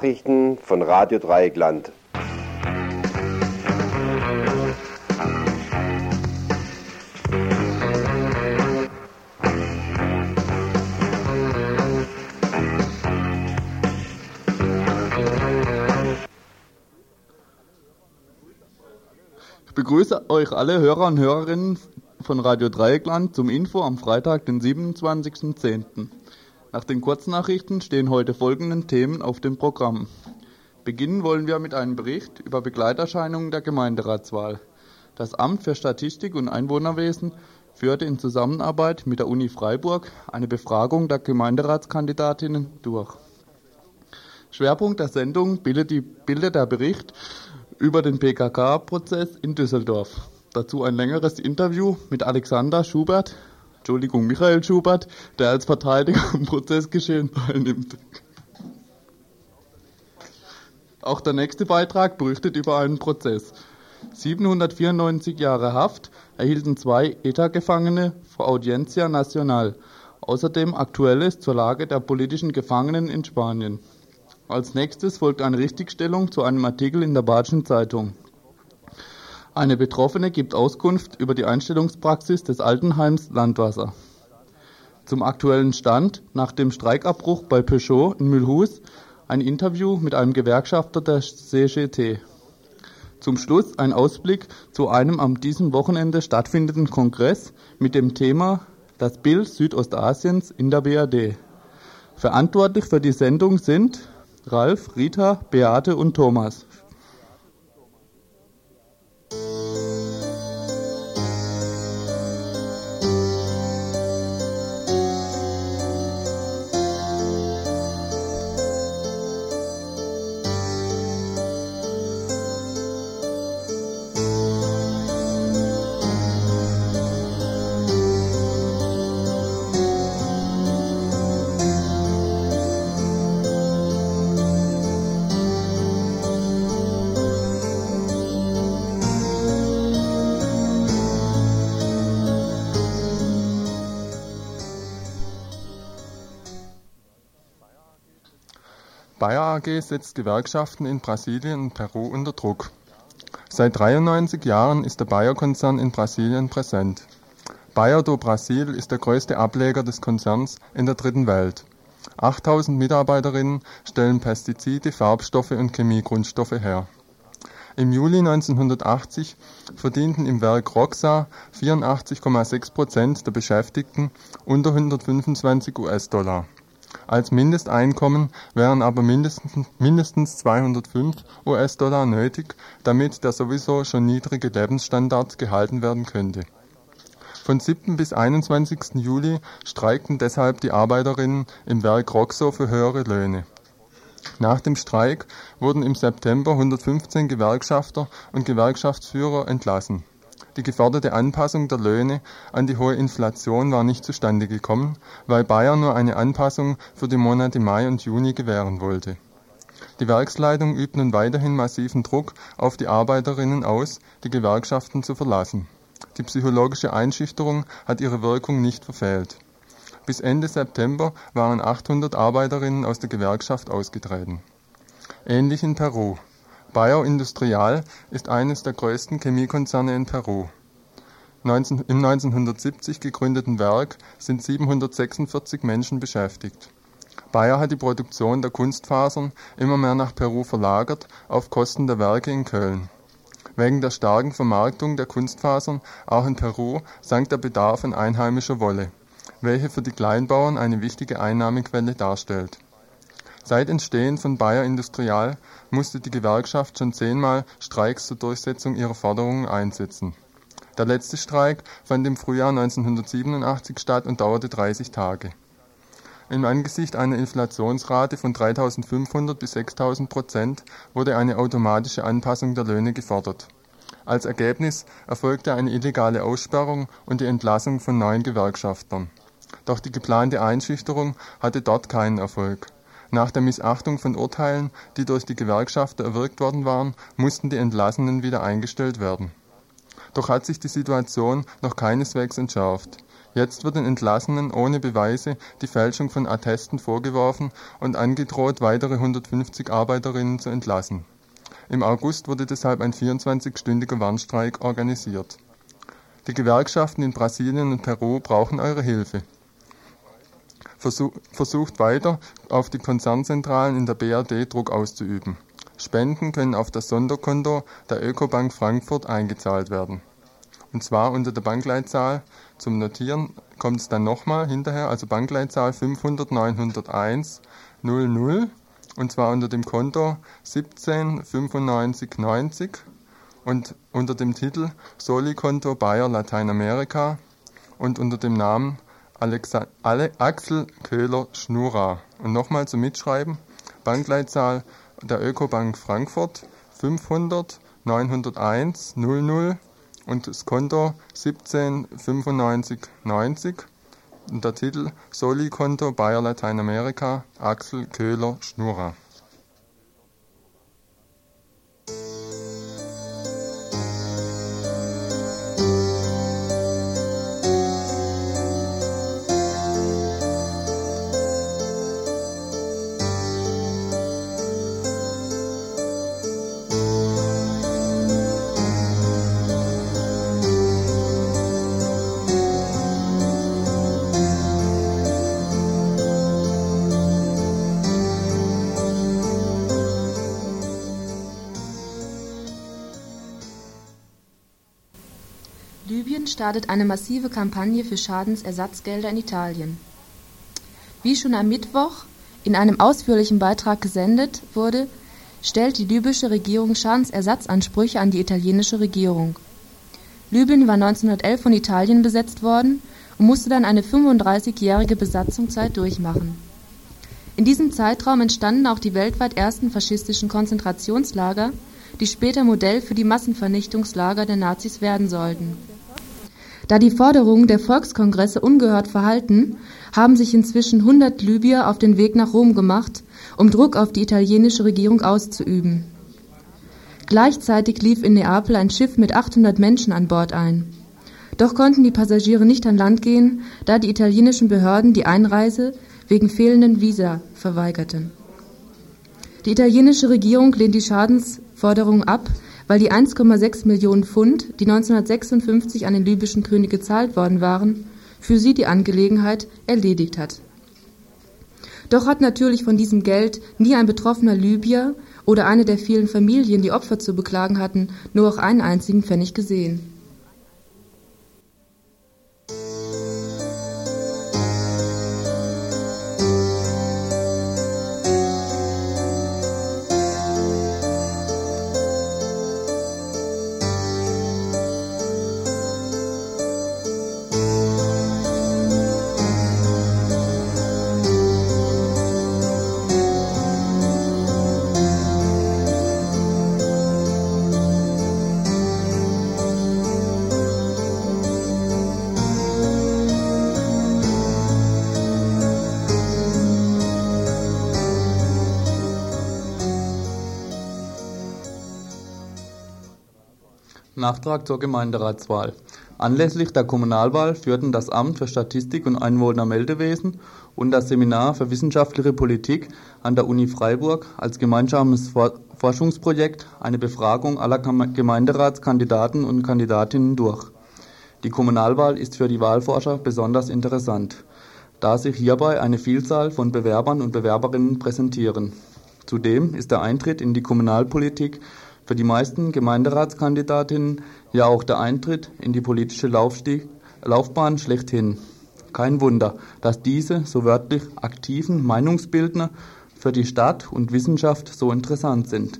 Nachrichten von Radio Dreieckland. Ich begrüße euch alle Hörer und Hörerinnen von Radio Dreieckland zum Info am Freitag, den 27.10. Nach den Kurznachrichten stehen heute folgende Themen auf dem Programm. Beginnen wollen wir mit einem Bericht über Begleiterscheinungen der Gemeinderatswahl. Das Amt für Statistik und Einwohnerwesen führte in Zusammenarbeit mit der Uni Freiburg eine Befragung der Gemeinderatskandidatinnen durch. Schwerpunkt der Sendung bildet, die, bildet der Bericht über den PKK-Prozess in Düsseldorf. Dazu ein längeres Interview mit Alexander Schubert, Entschuldigung, Michael Schubert, der als Verteidiger am Prozessgeschehen teilnimmt. Auch der nächste Beitrag berichtet über einen Prozess. 794 Jahre Haft erhielten zwei ETA-Gefangene vor Audiencia Nacional. Außerdem Aktuelles zur Lage der politischen Gefangenen in Spanien. Als nächstes folgt eine Richtigstellung zu einem Artikel in der Badischen Zeitung. Eine Betroffene gibt Auskunft über die Einstellungspraxis des Altenheims Landwasser. Zum aktuellen Stand nach dem Streikabbruch bei Peugeot in Mühlhus ein Interview mit einem Gewerkschafter der CGT. Zum Schluss ein Ausblick zu einem am diesem Wochenende stattfindenden Kongress mit dem Thema Das Bild Südostasiens in der BRD. Verantwortlich für die Sendung sind Ralf, Rita, Beate und Thomas. Setzt Gewerkschaften in Brasilien und Peru unter Druck. Seit 93 Jahren ist der Bayer-Konzern in Brasilien präsent. Bayer do Brasil ist der größte Ableger des Konzerns in der Dritten Welt. 8000 Mitarbeiterinnen stellen Pestizide, Farbstoffe und Chemiegrundstoffe her. Im Juli 1980 verdienten im Werk Roxa 84,6 Prozent der Beschäftigten unter 125 US-Dollar. Als Mindesteinkommen wären aber mindestens, mindestens 205 US-Dollar nötig, damit der sowieso schon niedrige Lebensstandard gehalten werden könnte. Von 7. bis 21. Juli streikten deshalb die Arbeiterinnen im Werk Roxo für höhere Löhne. Nach dem Streik wurden im September 115 Gewerkschafter und Gewerkschaftsführer entlassen. Die geforderte Anpassung der Löhne an die hohe Inflation war nicht zustande gekommen, weil Bayern nur eine Anpassung für die Monate Mai und Juni gewähren wollte. Die Werksleitung übt nun weiterhin massiven Druck auf die Arbeiterinnen aus, die Gewerkschaften zu verlassen. Die psychologische Einschüchterung hat ihre Wirkung nicht verfehlt. Bis Ende September waren 800 Arbeiterinnen aus der Gewerkschaft ausgetreten. Ähnlich in Peru. Bayer Industrial ist eines der größten Chemiekonzerne in Peru. 19, Im 1970 gegründeten Werk sind 746 Menschen beschäftigt. Bayer hat die Produktion der Kunstfasern immer mehr nach Peru verlagert, auf Kosten der Werke in Köln. Wegen der starken Vermarktung der Kunstfasern auch in Peru sank der Bedarf an einheimischer Wolle, welche für die Kleinbauern eine wichtige Einnahmequelle darstellt. Seit Entstehen von Bayer Industrial musste die Gewerkschaft schon zehnmal Streiks zur Durchsetzung ihrer Forderungen einsetzen. Der letzte Streik fand im Frühjahr 1987 statt und dauerte 30 Tage. Im Angesicht einer Inflationsrate von 3.500 bis 6.000 Prozent wurde eine automatische Anpassung der Löhne gefordert. Als Ergebnis erfolgte eine illegale Aussperrung und die Entlassung von neun Gewerkschaftern. Doch die geplante Einschüchterung hatte dort keinen Erfolg. Nach der Missachtung von Urteilen, die durch die Gewerkschafter erwirkt worden waren, mussten die Entlassenen wieder eingestellt werden. Doch hat sich die Situation noch keineswegs entschärft. Jetzt wird den Entlassenen ohne Beweise die Fälschung von Attesten vorgeworfen und angedroht, weitere 150 Arbeiterinnen zu entlassen. Im August wurde deshalb ein 24-stündiger Warnstreik organisiert. Die Gewerkschaften in Brasilien und Peru brauchen eure Hilfe. Versucht weiter, auf die Konzernzentralen in der BRD Druck auszuüben. Spenden können auf das Sonderkonto der Ökobank Frankfurt eingezahlt werden. Und zwar unter der Bankleitzahl zum Notieren kommt es dann nochmal hinterher, also Bankleitzahl 500 901 00 und zwar unter dem Konto 17 95 90 und unter dem Titel Soli-Konto Bayer Lateinamerika und unter dem Namen Alexa Ale Axel Köhler Schnura. Und nochmal zum Mitschreiben, Bankleitzahl der Ökobank Frankfurt 500 901 00 und das Konto 17 95 90 und der Titel Soli-Konto Bayer Lateinamerika Axel Köhler startet eine massive Kampagne für Schadensersatzgelder in Italien. Wie schon am Mittwoch in einem ausführlichen Beitrag gesendet wurde, stellt die libysche Regierung Schadensersatzansprüche an die italienische Regierung. Libyen war 1911 von Italien besetzt worden und musste dann eine 35-jährige Besatzungszeit durchmachen. In diesem Zeitraum entstanden auch die weltweit ersten faschistischen Konzentrationslager, die später Modell für die Massenvernichtungslager der Nazis werden sollten da die Forderungen der Volkskongresse ungehört verhalten, haben sich inzwischen 100 Libyer auf den Weg nach Rom gemacht, um Druck auf die italienische Regierung auszuüben. Gleichzeitig lief in Neapel ein Schiff mit 800 Menschen an Bord ein. Doch konnten die Passagiere nicht an Land gehen, da die italienischen Behörden die Einreise wegen fehlenden Visa verweigerten. Die italienische Regierung lehnt die Schadensforderungen ab, weil die 1,6 Millionen Pfund, die 1956 an den libyschen König gezahlt worden waren, für sie die Angelegenheit erledigt hat. Doch hat natürlich von diesem Geld nie ein betroffener Libyer oder eine der vielen Familien, die Opfer zu beklagen hatten, nur auch einen einzigen Pfennig gesehen. Nachtrag zur Gemeinderatswahl. Anlässlich der Kommunalwahl führten das Amt für Statistik und Einwohnermeldewesen und das Seminar für wissenschaftliche Politik an der Uni Freiburg als gemeinsames Forschungsprojekt eine Befragung aller Gemeinderatskandidaten und Kandidatinnen durch. Die Kommunalwahl ist für die Wahlforscher besonders interessant, da sich hierbei eine Vielzahl von Bewerbern und Bewerberinnen präsentieren. Zudem ist der Eintritt in die Kommunalpolitik für die meisten Gemeinderatskandidatinnen ja auch der Eintritt in die politische Laufstieg, Laufbahn schlechthin. Kein Wunder, dass diese so wörtlich aktiven Meinungsbildner für die Stadt und Wissenschaft so interessant sind.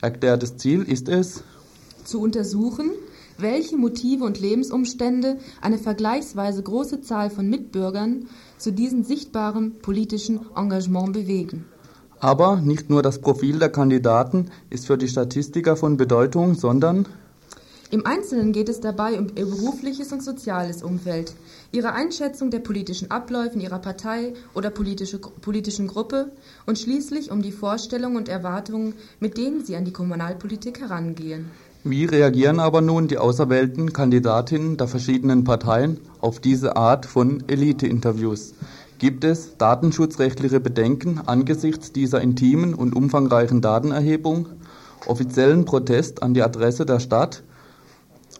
Erklärtes Ziel ist es, zu untersuchen, welche Motive und Lebensumstände eine vergleichsweise große Zahl von Mitbürgern zu diesem sichtbaren politischen Engagement bewegen. Aber nicht nur das Profil der Kandidaten ist für die Statistiker von Bedeutung, sondern im Einzelnen geht es dabei um ihr berufliches und soziales Umfeld, ihre Einschätzung der politischen Abläufe in ihrer Partei oder politische, politischen Gruppe und schließlich um die Vorstellungen und Erwartungen, mit denen sie an die Kommunalpolitik herangehen. Wie reagieren aber nun die auserwählten Kandidatinnen der verschiedenen Parteien auf diese Art von Elite-Interviews? Gibt es datenschutzrechtliche Bedenken angesichts dieser intimen und umfangreichen Datenerhebung, offiziellen Protest an die Adresse der Stadt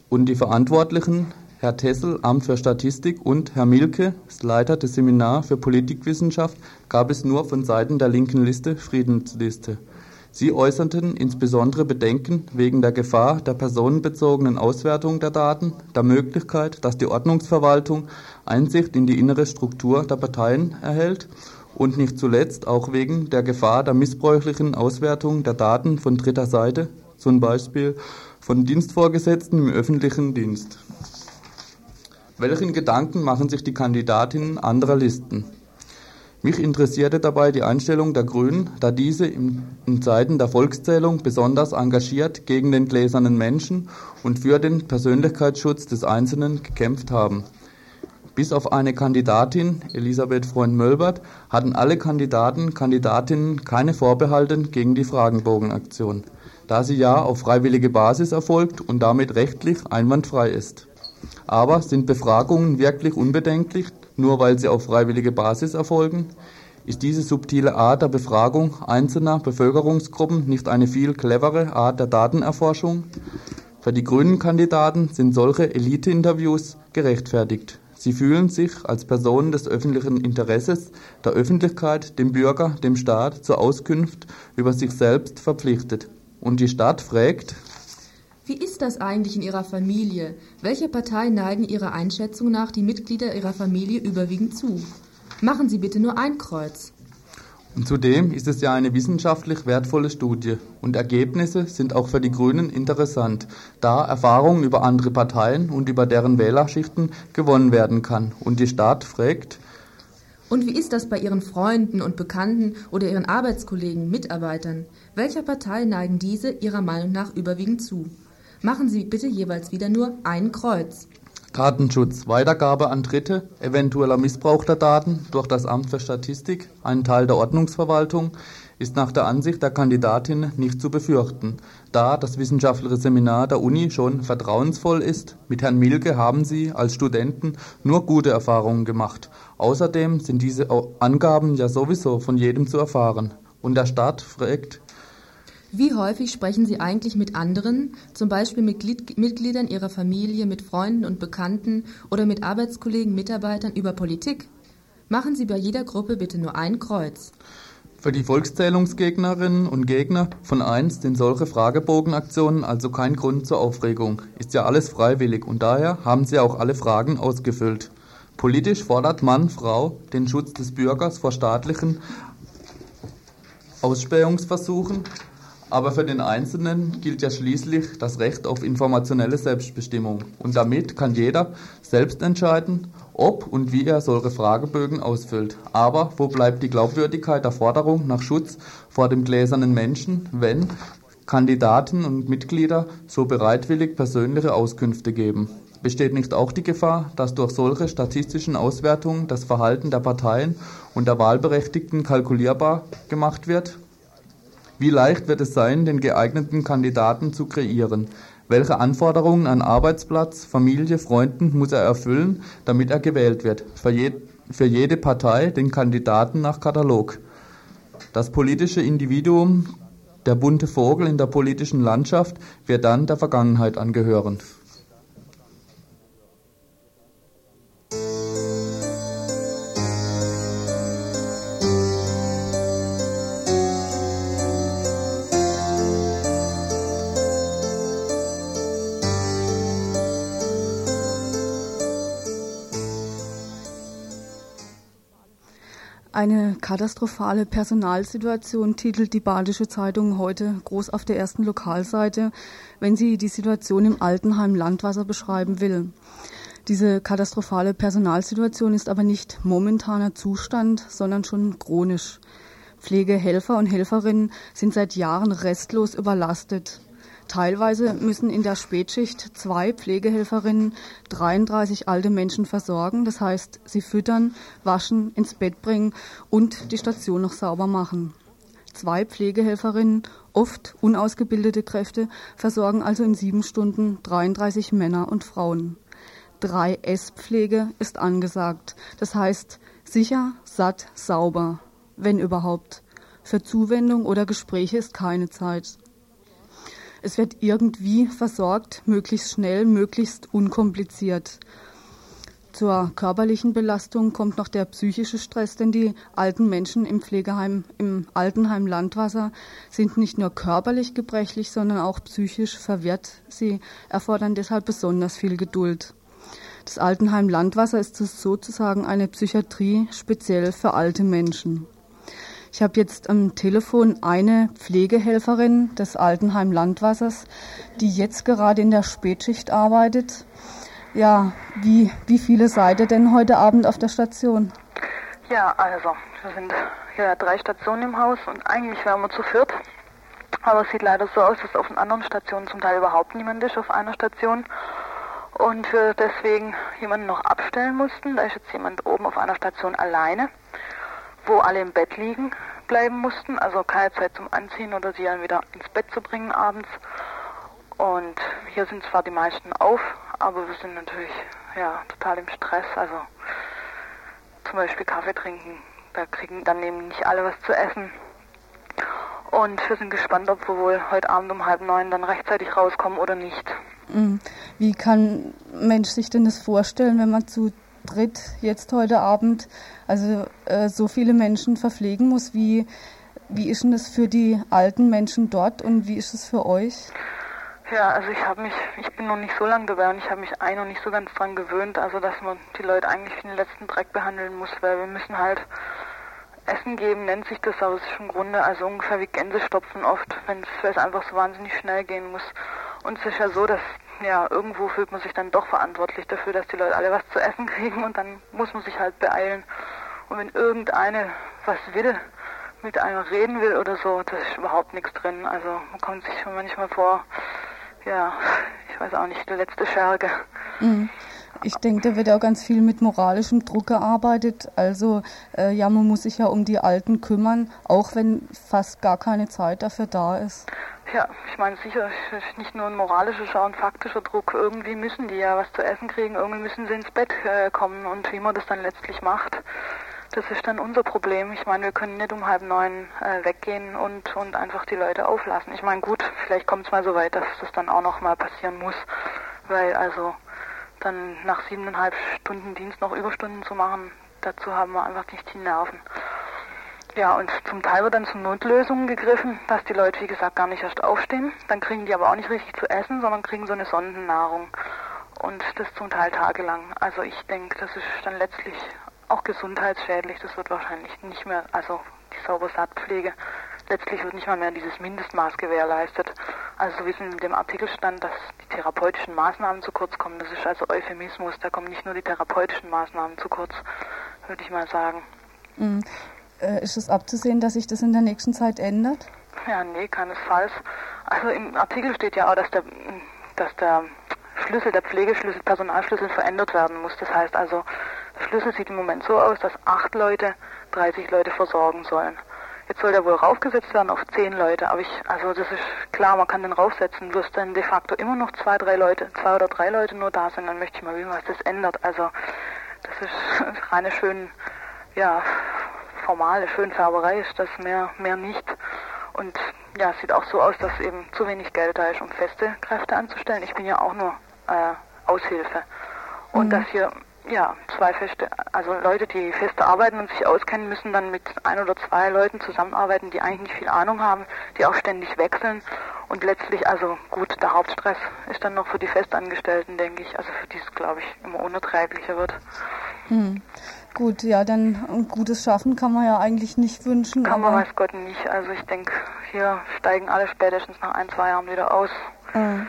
und die Verantwortlichen, Herr Tessel, Amt für Statistik und Herr Milke, Leiter des Seminar für Politikwissenschaft, gab es nur von Seiten der linken Liste Friedensliste. Sie äußerten insbesondere Bedenken wegen der Gefahr der personenbezogenen Auswertung der Daten, der Möglichkeit, dass die Ordnungsverwaltung Einsicht in die innere Struktur der Parteien erhält und nicht zuletzt auch wegen der Gefahr der missbräuchlichen Auswertung der Daten von dritter Seite, zum Beispiel von Dienstvorgesetzten im öffentlichen Dienst. Welchen Gedanken machen sich die Kandidatinnen anderer Listen? Mich interessierte dabei die Einstellung der Grünen, da diese in Zeiten der Volkszählung besonders engagiert gegen den gläsernen Menschen und für den Persönlichkeitsschutz des Einzelnen gekämpft haben. Bis auf eine Kandidatin, Elisabeth Freund-Mölbert, hatten alle Kandidaten, Kandidatinnen keine Vorbehalte gegen die Fragenbogenaktion, da sie ja auf freiwillige Basis erfolgt und damit rechtlich einwandfrei ist. Aber sind Befragungen wirklich unbedenklich, nur weil sie auf freiwillige Basis erfolgen? Ist diese subtile Art der Befragung einzelner Bevölkerungsgruppen nicht eine viel clevere Art der Datenerforschung? Für die grünen Kandidaten sind solche Elite-Interviews gerechtfertigt. Sie fühlen sich als Personen des öffentlichen Interesses, der Öffentlichkeit, dem Bürger, dem Staat zur Auskunft über sich selbst verpflichtet. Und die Stadt fragt, wie ist das eigentlich in Ihrer Familie? Welcher Partei neigen Ihrer Einschätzung nach die Mitglieder Ihrer Familie überwiegend zu? Machen Sie bitte nur ein Kreuz. Und zudem ist es ja eine wissenschaftlich wertvolle Studie und Ergebnisse sind auch für die Grünen interessant, da Erfahrungen über andere Parteien und über deren Wählerschichten gewonnen werden kann. Und die Stadt fragt, und wie ist das bei Ihren Freunden und Bekannten oder Ihren Arbeitskollegen, Mitarbeitern? Welcher Partei neigen diese Ihrer Meinung nach überwiegend zu? Machen Sie bitte jeweils wieder nur ein Kreuz. Datenschutz, Weitergabe an Dritte, eventueller Missbrauch der Daten durch das Amt für Statistik, ein Teil der Ordnungsverwaltung, ist nach der Ansicht der Kandidatin nicht zu befürchten, da das wissenschaftliche Seminar der Uni schon vertrauensvoll ist. Mit Herrn Milke haben Sie als Studenten nur gute Erfahrungen gemacht. Außerdem sind diese Angaben ja sowieso von jedem zu erfahren. Und der Staat fragt, wie häufig sprechen Sie eigentlich mit anderen, zum Beispiel mit Mitgliedern Ihrer Familie, mit Freunden und Bekannten oder mit Arbeitskollegen, Mitarbeitern über Politik? Machen Sie bei jeder Gruppe bitte nur ein Kreuz. Für die Volkszählungsgegnerinnen und Gegner von einst sind solche Fragebogenaktionen also kein Grund zur Aufregung. Ist ja alles freiwillig und daher haben sie auch alle Fragen ausgefüllt. Politisch fordert Mann, Frau den Schutz des Bürgers vor staatlichen Ausspähungsversuchen, aber für den Einzelnen gilt ja schließlich das Recht auf informationelle Selbstbestimmung. Und damit kann jeder selbst entscheiden, ob und wie er solche Fragebögen ausfüllt. Aber wo bleibt die Glaubwürdigkeit der Forderung nach Schutz vor dem gläsernen Menschen, wenn Kandidaten und Mitglieder so bereitwillig persönliche Auskünfte geben? Besteht nicht auch die Gefahr, dass durch solche statistischen Auswertungen das Verhalten der Parteien und der Wahlberechtigten kalkulierbar gemacht wird? Wie leicht wird es sein, den geeigneten Kandidaten zu kreieren? Welche Anforderungen an Arbeitsplatz, Familie, Freunden muss er erfüllen, damit er gewählt wird? Für, je, für jede Partei den Kandidaten nach Katalog. Das politische Individuum, der bunte Vogel in der politischen Landschaft, wird dann der Vergangenheit angehören. Eine katastrophale Personalsituation titelt die Badische Zeitung heute groß auf der ersten Lokalseite, wenn sie die Situation im Altenheim Landwasser beschreiben will. Diese katastrophale Personalsituation ist aber nicht momentaner Zustand, sondern schon chronisch. Pflegehelfer und Helferinnen sind seit Jahren restlos überlastet. Teilweise müssen in der Spätschicht zwei Pflegehelferinnen 33 alte Menschen versorgen. Das heißt, sie füttern, waschen, ins Bett bringen und die Station noch sauber machen. Zwei Pflegehelferinnen Oft unausgebildete Kräfte versorgen also in sieben Stunden 33 Männer und Frauen. 3S-Pflege ist angesagt. Das heißt sicher, satt, sauber, wenn überhaupt. Für Zuwendung oder Gespräche ist keine Zeit. Es wird irgendwie versorgt, möglichst schnell, möglichst unkompliziert. Zur körperlichen Belastung kommt noch der psychische Stress, denn die alten Menschen im Pflegeheim, im Altenheim Landwasser sind nicht nur körperlich gebrechlich, sondern auch psychisch verwirrt. Sie erfordern deshalb besonders viel Geduld. Das Altenheim Landwasser ist sozusagen eine Psychiatrie speziell für alte Menschen. Ich habe jetzt am Telefon eine Pflegehelferin des Altenheim Landwassers, die jetzt gerade in der Spätschicht arbeitet. Ja, wie, wie viele seid ihr denn heute Abend auf der Station? Ja, also, wir sind ja drei Stationen im Haus und eigentlich wären wir zu viert. Aber es sieht leider so aus, dass auf den anderen Stationen zum Teil überhaupt niemand ist auf einer Station und wir deswegen jemanden noch abstellen mussten. Da ist jetzt jemand oben auf einer Station alleine, wo alle im Bett liegen bleiben mussten, also keine Zeit zum Anziehen oder sie dann wieder ins Bett zu bringen abends. Und hier sind zwar die meisten auf, aber wir sind natürlich ja total im Stress. Also zum Beispiel Kaffee trinken, da kriegen dann nehmen nicht alle was zu essen. Und wir sind gespannt, ob wir wohl heute Abend um halb neun dann rechtzeitig rauskommen oder nicht. Mhm. Wie kann ein Mensch sich denn das vorstellen, wenn man zu dritt jetzt heute Abend also äh, so viele Menschen verpflegen muss? Wie, wie ist denn das für die alten Menschen dort und wie ist es für euch? Ja, also ich habe mich, ich bin noch nicht so lange dabei und ich habe mich eigentlich noch nicht so ganz dran gewöhnt, also dass man die Leute eigentlich wie den letzten Dreck behandeln muss, weil wir müssen halt Essen geben, nennt sich das, aber es ist im Grunde also ungefähr wie Gänsestopfen oft, wenn es einfach so wahnsinnig schnell gehen muss. Und es ist ja so, dass ja, irgendwo fühlt man sich dann doch verantwortlich dafür, dass die Leute alle was zu essen kriegen und dann muss man sich halt beeilen. Und wenn irgendeine was will, mit einem reden will oder so, da ist überhaupt nichts drin. Also man kommt sich manchmal vor, ja, ich weiß auch nicht, der letzte Scherge. Mhm. Ich denke, da wird auch ganz viel mit moralischem Druck gearbeitet. Also äh, ja, man muss sich ja um die Alten kümmern, auch wenn fast gar keine Zeit dafür da ist. Ja, ich meine sicher, nicht nur ein moralischer und faktischer Druck. Irgendwie müssen die ja was zu essen kriegen, irgendwie müssen sie ins Bett äh, kommen und wie man das dann letztlich macht, das ist dann unser Problem. Ich meine, wir können nicht um halb neun äh, weggehen und, und einfach die Leute auflassen. Ich meine, gut, vielleicht kommt es mal so weit, dass das dann auch noch mal passieren muss, weil also dann nach siebeneinhalb Stunden Dienst noch Überstunden zu machen, dazu haben wir einfach nicht die Nerven. Ja, und zum Teil wird dann zu Notlösungen gegriffen, dass die Leute, wie gesagt, gar nicht erst aufstehen. Dann kriegen die aber auch nicht richtig zu essen, sondern kriegen so eine Sondennahrung. Und das zum Teil tagelang. Also ich denke, das ist dann letztlich auch gesundheitsschädlich. Das wird wahrscheinlich nicht mehr, also die Saubersaatpflege, letztlich wird nicht mal mehr dieses Mindestmaß gewährleistet. Also so wie es in dem Artikel stand, dass die therapeutischen Maßnahmen zu kurz kommen. Das ist also Euphemismus. Da kommen nicht nur die therapeutischen Maßnahmen zu kurz, würde ich mal sagen. Mhm. Äh, ist es abzusehen, dass sich das in der nächsten Zeit ändert? Ja, nee, keinesfalls. Also im Artikel steht ja auch, dass der, dass der Schlüssel, der Pflegeschlüssel, Personalschlüssel verändert werden muss. Das heißt also, der Schlüssel sieht im Moment so aus, dass acht Leute 30 Leute versorgen sollen. Jetzt soll der wohl raufgesetzt werden auf zehn Leute, aber ich, also das ist klar, man kann den raufsetzen, bloß dann de facto immer noch zwei, drei Leute, zwei oder drei Leute nur da sind, dann möchte ich mal wissen, was das ändert. Also das ist reine schön, ja, formale Schönfärberei ist das mehr, mehr nicht. Und ja, es sieht auch so aus, dass eben zu wenig Geld da ist, um feste Kräfte anzustellen. Ich bin ja auch nur äh, Aushilfe. Und mhm. dass hier ja, zwei feste, also Leute, die feste arbeiten und sich auskennen, müssen dann mit ein oder zwei Leuten zusammenarbeiten, die eigentlich nicht viel Ahnung haben, die auch ständig wechseln. Und letztlich, also gut, der Hauptstress ist dann noch für die Festangestellten, denke ich, also für die es, glaube ich, immer unerträglicher wird. Hm. Gut, ja, dann ein gutes Schaffen kann man ja eigentlich nicht wünschen. Kann man weiß Gott nicht. Also ich denke, hier steigen alle spätestens nach ein, zwei Jahren wieder aus. Äh,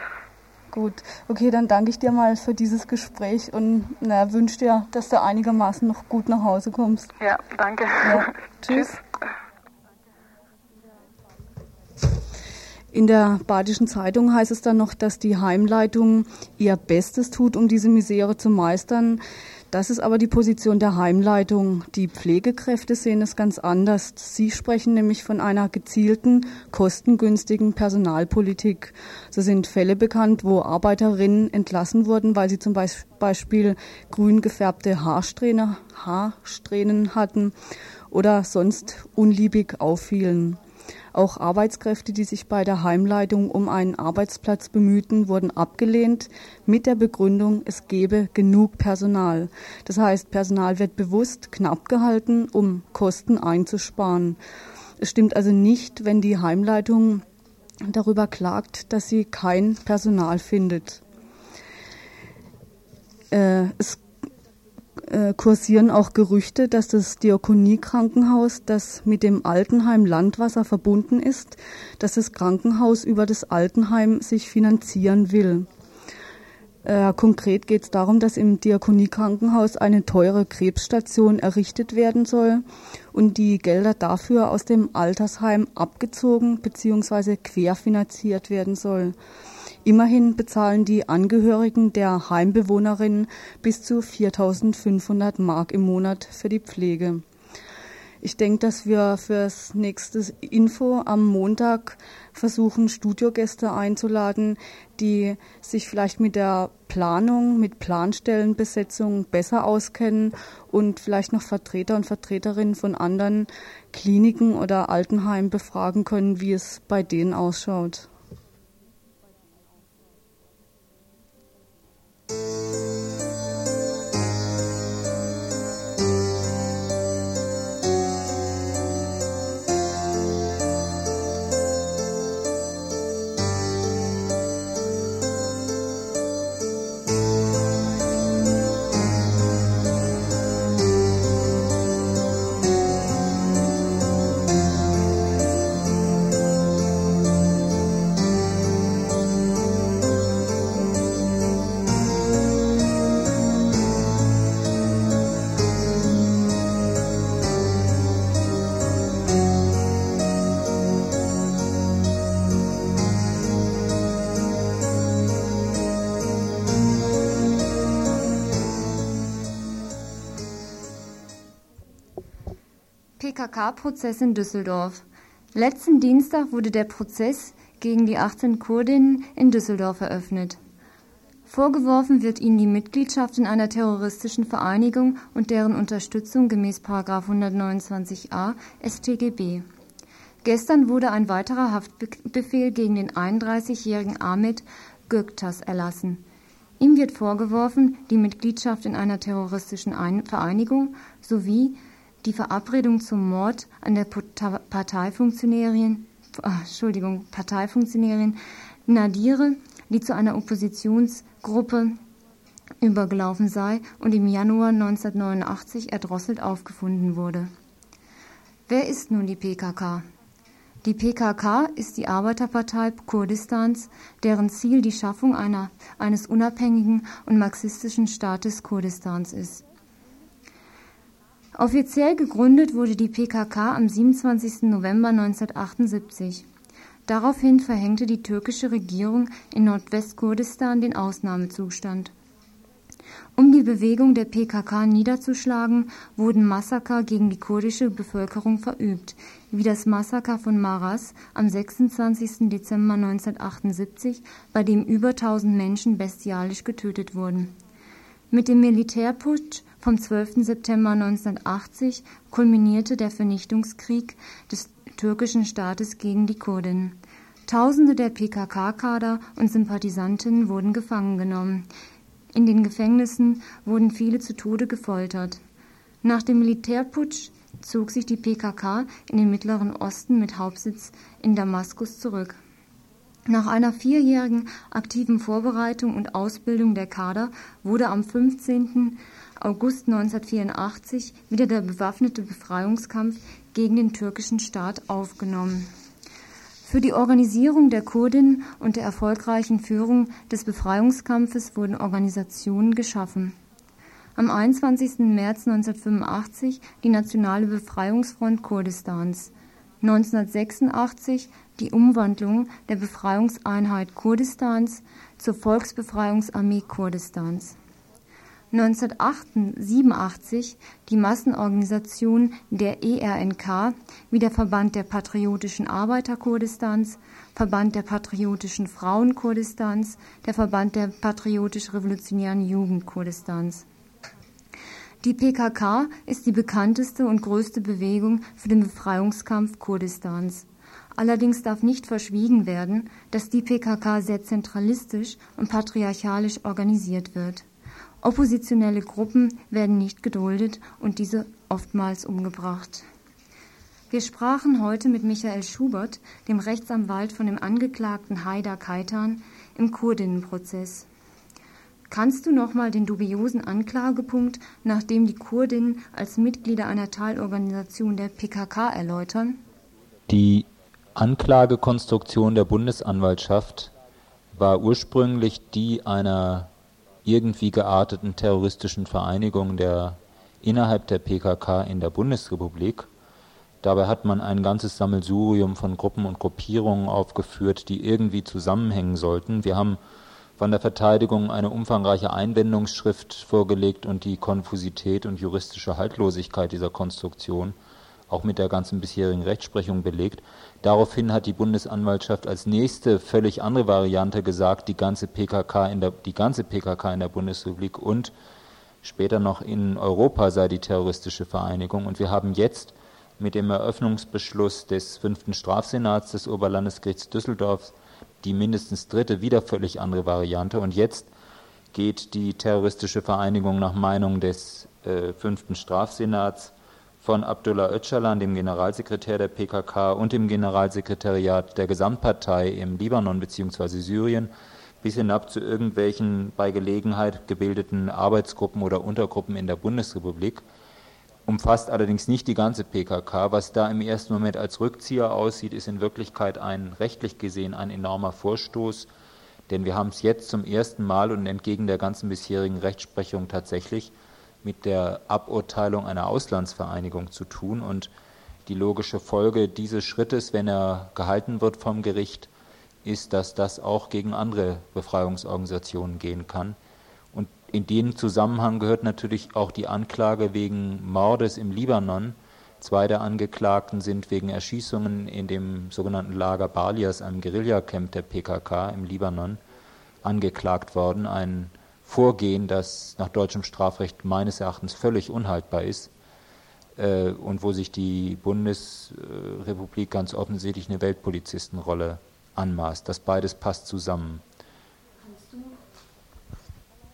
gut, okay, dann danke ich dir mal für dieses Gespräch und na, wünsche dir, dass du einigermaßen noch gut nach Hause kommst. Ja, danke. Ja, tschüss. tschüss. In der Badischen Zeitung heißt es dann noch, dass die Heimleitung ihr Bestes tut, um diese Misere zu meistern. Das ist aber die Position der Heimleitung. Die Pflegekräfte sehen es ganz anders. Sie sprechen nämlich von einer gezielten, kostengünstigen Personalpolitik. So sind Fälle bekannt, wo Arbeiterinnen entlassen wurden, weil sie zum Beispiel grün gefärbte Haarsträhne, Haarsträhnen hatten oder sonst unliebig auffielen. Auch Arbeitskräfte, die sich bei der Heimleitung um einen Arbeitsplatz bemühten, wurden abgelehnt mit der Begründung, es gebe genug Personal. Das heißt, Personal wird bewusst knapp gehalten, um Kosten einzusparen. Es stimmt also nicht, wenn die Heimleitung darüber klagt, dass sie kein Personal findet. Äh, es äh, kursieren auch Gerüchte, dass das Diakoniekrankenhaus, das mit dem Altenheim Landwasser verbunden ist, dass das Krankenhaus über das Altenheim sich finanzieren will. Äh, konkret geht es darum, dass im Diakoniekrankenhaus eine teure Krebsstation errichtet werden soll und die Gelder dafür aus dem Altersheim abgezogen bzw. querfinanziert werden soll. Immerhin bezahlen die Angehörigen der Heimbewohnerinnen bis zu 4.500 Mark im Monat für die Pflege. Ich denke, dass wir fürs nächste Info am Montag versuchen, Studiogäste einzuladen, die sich vielleicht mit der Planung, mit Planstellenbesetzung besser auskennen und vielleicht noch Vertreter und Vertreterinnen von anderen Kliniken oder Altenheimen befragen können, wie es bei denen ausschaut. Música PKK-Prozess in Düsseldorf. Letzten Dienstag wurde der Prozess gegen die 18 Kurdinnen in Düsseldorf eröffnet. Vorgeworfen wird ihnen die Mitgliedschaft in einer terroristischen Vereinigung und deren Unterstützung gemäß 129a StGB. Gestern wurde ein weiterer Haftbefehl gegen den 31-jährigen Ahmed Göktas erlassen. Ihm wird vorgeworfen, die Mitgliedschaft in einer terroristischen Vereinigung sowie die Verabredung zum Mord an der Parteifunktionärin, ah, Entschuldigung, Parteifunktionärin Nadire, die zu einer Oppositionsgruppe übergelaufen sei und im Januar 1989 erdrosselt aufgefunden wurde. Wer ist nun die PKK? Die PKK ist die Arbeiterpartei Kurdistans, deren Ziel die Schaffung einer, eines unabhängigen und marxistischen Staates Kurdistans ist. Offiziell gegründet wurde die PKK am 27. November 1978. Daraufhin verhängte die türkische Regierung in Nordwestkurdistan den Ausnahmezustand. Um die Bewegung der PKK niederzuschlagen, wurden Massaker gegen die kurdische Bevölkerung verübt, wie das Massaker von Maras am 26. Dezember 1978, bei dem über 1000 Menschen bestialisch getötet wurden. Mit dem Militärputsch vom 12. September 1980 kulminierte der Vernichtungskrieg des türkischen Staates gegen die Kurden. Tausende der PKK-Kader und Sympathisanten wurden gefangen genommen. In den Gefängnissen wurden viele zu Tode gefoltert. Nach dem Militärputsch zog sich die PKK in den Mittleren Osten mit Hauptsitz in Damaskus zurück. Nach einer vierjährigen aktiven Vorbereitung und Ausbildung der Kader wurde am 15. August 1984 wieder der bewaffnete Befreiungskampf gegen den türkischen Staat aufgenommen. Für die Organisierung der Kurdinnen und der erfolgreichen Führung des Befreiungskampfes wurden Organisationen geschaffen. Am 21. März 1985 die Nationale Befreiungsfront Kurdistans, 1986 die Umwandlung der Befreiungseinheit Kurdistans zur Volksbefreiungsarmee Kurdistans. 1987 die Massenorganisation der ERNK wie der Verband der Patriotischen Arbeiter Kurdistans, Verband der Patriotischen Frauen Kurdistans, der Verband der Patriotisch-Revolutionären Jugend Kurdistans. Die PKK ist die bekannteste und größte Bewegung für den Befreiungskampf Kurdistans. Allerdings darf nicht verschwiegen werden, dass die PKK sehr zentralistisch und patriarchalisch organisiert wird. Oppositionelle Gruppen werden nicht geduldet und diese oftmals umgebracht. Wir sprachen heute mit Michael Schubert, dem Rechtsanwalt von dem Angeklagten Haidar Kaitan, im Kurdinnenprozess. Kannst du nochmal den dubiosen Anklagepunkt, nachdem die Kurdinnen als Mitglieder einer Teilorganisation der PKK erläutern? Die Anklagekonstruktion der Bundesanwaltschaft war ursprünglich die einer irgendwie gearteten terroristischen Vereinigung der innerhalb der PKK in der Bundesrepublik. Dabei hat man ein ganzes Sammelsurium von Gruppen und Gruppierungen aufgeführt, die irgendwie zusammenhängen sollten. Wir haben von der Verteidigung eine umfangreiche Einwendungsschrift vorgelegt und die Konfusität und juristische Haltlosigkeit dieser Konstruktion auch mit der ganzen bisherigen Rechtsprechung belegt. Daraufhin hat die Bundesanwaltschaft als nächste völlig andere Variante gesagt, die ganze PKK in der, die ganze PKK in der Bundesrepublik und später noch in Europa sei die terroristische Vereinigung. Und wir haben jetzt mit dem Eröffnungsbeschluss des fünften Strafsenats des Oberlandesgerichts Düsseldorf die mindestens dritte, wieder völlig andere Variante. Und jetzt geht die terroristische Vereinigung nach Meinung des äh, fünften Strafsenats von Abdullah Öcalan, dem Generalsekretär der PKK und dem Generalsekretariat der Gesamtpartei im Libanon bzw. Syrien bis hinab zu irgendwelchen bei Gelegenheit gebildeten Arbeitsgruppen oder Untergruppen in der Bundesrepublik, umfasst allerdings nicht die ganze PKK. Was da im ersten Moment als Rückzieher aussieht, ist in Wirklichkeit ein rechtlich gesehen ein enormer Vorstoß, denn wir haben es jetzt zum ersten Mal und entgegen der ganzen bisherigen Rechtsprechung tatsächlich mit der Aburteilung einer Auslandsvereinigung zu tun. Und die logische Folge dieses Schrittes, wenn er gehalten wird vom Gericht, ist, dass das auch gegen andere Befreiungsorganisationen gehen kann. Und in den Zusammenhang gehört natürlich auch die Anklage wegen Mordes im Libanon. Zwei der Angeklagten sind wegen Erschießungen in dem sogenannten Lager Balias, einem Guerillacamp der PKK im Libanon, angeklagt worden. Ein Vorgehen, das nach deutschem Strafrecht meines Erachtens völlig unhaltbar ist äh, und wo sich die Bundesrepublik ganz offensichtlich eine Weltpolizistenrolle anmaßt. Das beides passt zusammen. Kannst du,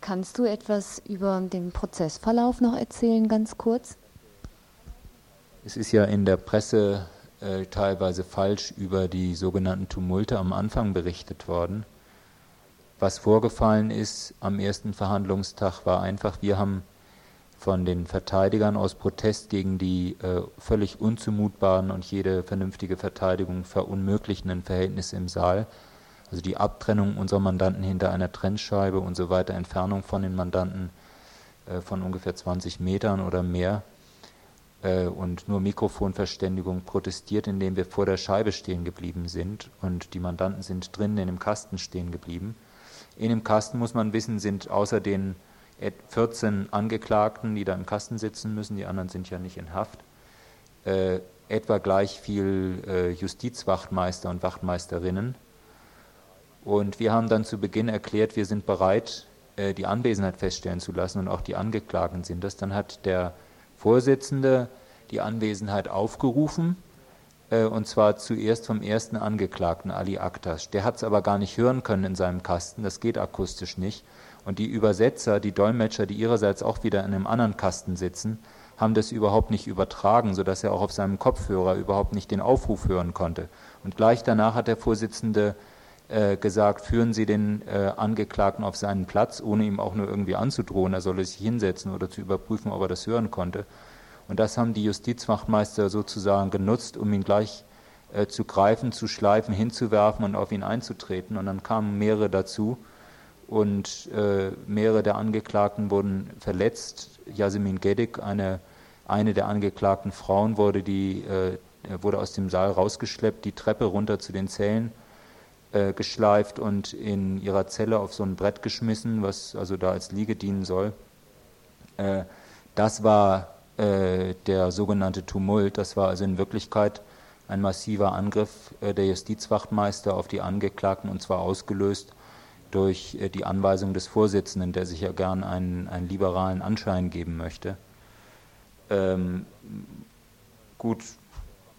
kannst du etwas über den Prozessverlauf noch erzählen, ganz kurz? Es ist ja in der Presse äh, teilweise falsch über die sogenannten Tumulte am Anfang berichtet worden. Was vorgefallen ist am ersten Verhandlungstag war einfach, wir haben von den Verteidigern aus Protest gegen die äh, völlig unzumutbaren und jede vernünftige Verteidigung verunmöglichenden Verhältnisse im Saal, also die Abtrennung unserer Mandanten hinter einer Trennscheibe und so weiter, Entfernung von den Mandanten äh, von ungefähr 20 Metern oder mehr. Äh, und nur Mikrofonverständigung protestiert, indem wir vor der Scheibe stehen geblieben sind. Und die Mandanten sind drinnen in dem Kasten stehen geblieben. In dem Kasten muss man wissen, sind außer den 14 Angeklagten, die da im Kasten sitzen müssen, die anderen sind ja nicht in Haft, äh, etwa gleich viel äh, Justizwachtmeister und Wachtmeisterinnen. Und wir haben dann zu Beginn erklärt, wir sind bereit, äh, die Anwesenheit feststellen zu lassen und auch die Angeklagten sind das. Dann hat der Vorsitzende die Anwesenheit aufgerufen und zwar zuerst vom ersten Angeklagten, Ali Aktas. Der hat es aber gar nicht hören können in seinem Kasten, das geht akustisch nicht. Und die Übersetzer, die Dolmetscher, die ihrerseits auch wieder in einem anderen Kasten sitzen, haben das überhaupt nicht übertragen, sodass er auch auf seinem Kopfhörer überhaupt nicht den Aufruf hören konnte. Und gleich danach hat der Vorsitzende äh, gesagt, führen Sie den äh, Angeklagten auf seinen Platz, ohne ihm auch nur irgendwie anzudrohen, er solle sich hinsetzen oder zu überprüfen, ob er das hören konnte. Und das haben die Justizwachtmeister sozusagen genutzt, um ihn gleich äh, zu greifen, zu schleifen, hinzuwerfen und auf ihn einzutreten. Und dann kamen mehrere dazu und äh, mehrere der Angeklagten wurden verletzt. Yasemin Gedik, eine, eine der angeklagten Frauen, wurde die äh, wurde aus dem Saal rausgeschleppt, die Treppe runter zu den Zellen äh, geschleift und in ihrer Zelle auf so ein Brett geschmissen, was also da als Liege dienen soll. Äh, das war äh, der sogenannte Tumult. Das war also in Wirklichkeit ein massiver Angriff äh, der Justizwachtmeister auf die Angeklagten und zwar ausgelöst durch äh, die Anweisung des Vorsitzenden, der sich ja gern einen, einen liberalen Anschein geben möchte. Ähm, gut,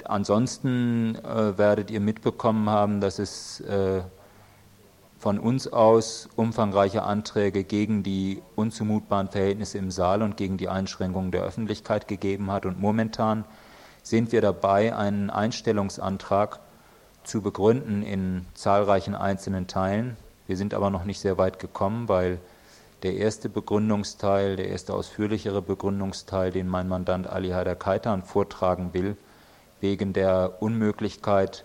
ansonsten äh, werdet ihr mitbekommen haben, dass es äh, von uns aus umfangreiche Anträge gegen die unzumutbaren Verhältnisse im Saal und gegen die Einschränkungen der Öffentlichkeit gegeben hat. Und momentan sind wir dabei, einen Einstellungsantrag zu begründen in zahlreichen einzelnen Teilen. Wir sind aber noch nicht sehr weit gekommen, weil der erste Begründungsteil, der erste ausführlichere Begründungsteil, den mein Mandant Ali Haider Kaitan vortragen will, wegen der Unmöglichkeit,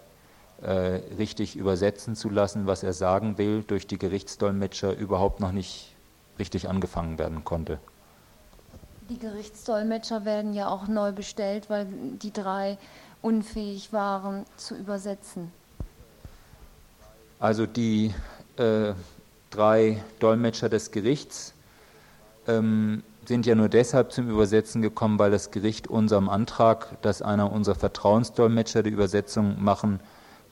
äh, richtig übersetzen zu lassen, was er sagen will, durch die Gerichtsdolmetscher überhaupt noch nicht richtig angefangen werden konnte. Die Gerichtsdolmetscher werden ja auch neu bestellt, weil die drei unfähig waren zu übersetzen. Also die äh, drei Dolmetscher des Gerichts ähm, sind ja nur deshalb zum Übersetzen gekommen, weil das Gericht unserem Antrag, dass einer unserer Vertrauensdolmetscher die Übersetzung machen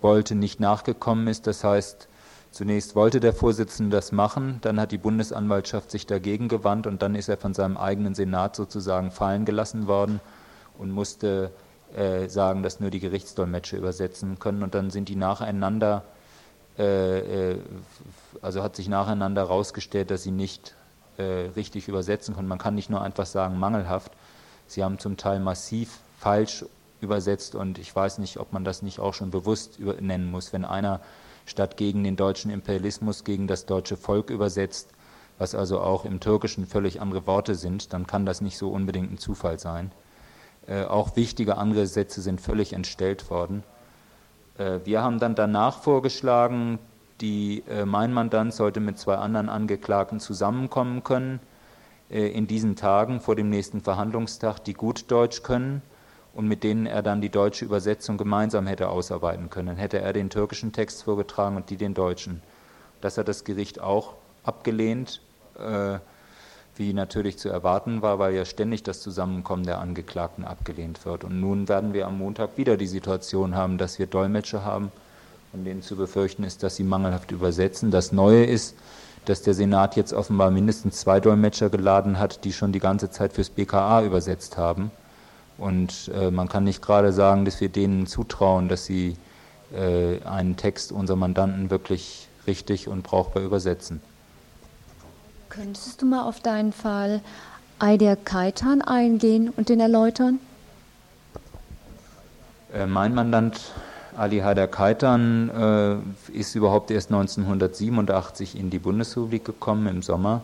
wollte, nicht nachgekommen ist. Das heißt, zunächst wollte der Vorsitzende das machen, dann hat die Bundesanwaltschaft sich dagegen gewandt und dann ist er von seinem eigenen Senat sozusagen fallen gelassen worden und musste äh, sagen, dass nur die Gerichtsdolmetscher übersetzen können. Und dann sind die nacheinander äh, äh, also hat sich nacheinander herausgestellt, dass sie nicht äh, richtig übersetzen können. Man kann nicht nur einfach sagen mangelhaft. Sie haben zum Teil massiv falsch übersetzt und ich weiß nicht, ob man das nicht auch schon bewusst nennen muss, wenn einer statt gegen den deutschen Imperialismus gegen das deutsche Volk übersetzt, was also auch im Türkischen völlig andere Worte sind, dann kann das nicht so unbedingt ein Zufall sein. Äh, auch wichtige andere Sätze sind völlig entstellt worden. Äh, wir haben dann danach vorgeschlagen, die, äh, mein Mandant sollte mit zwei anderen Angeklagten zusammenkommen können äh, in diesen Tagen vor dem nächsten Verhandlungstag, die gut Deutsch können und mit denen er dann die deutsche Übersetzung gemeinsam hätte ausarbeiten können. Hätte er den türkischen Text vorgetragen und die den deutschen. Das hat das Gericht auch abgelehnt wie natürlich zu erwarten war, weil ja ständig das Zusammenkommen der Angeklagten abgelehnt wird. Und nun werden wir am Montag wieder die Situation haben, dass wir Dolmetscher haben, von denen zu befürchten ist, dass sie mangelhaft übersetzen. Das Neue ist, dass der Senat jetzt offenbar mindestens zwei Dolmetscher geladen hat, die schon die ganze Zeit fürs BKA übersetzt haben. Und äh, man kann nicht gerade sagen, dass wir denen zutrauen, dass sie äh, einen Text unserer Mandanten wirklich richtig und brauchbar übersetzen. Könntest du mal auf deinen Fall Eider Kaitan eingehen und den erläutern? Äh, mein Mandant Ali Haider Kaitan äh, ist überhaupt erst 1987 in die Bundesrepublik gekommen im Sommer.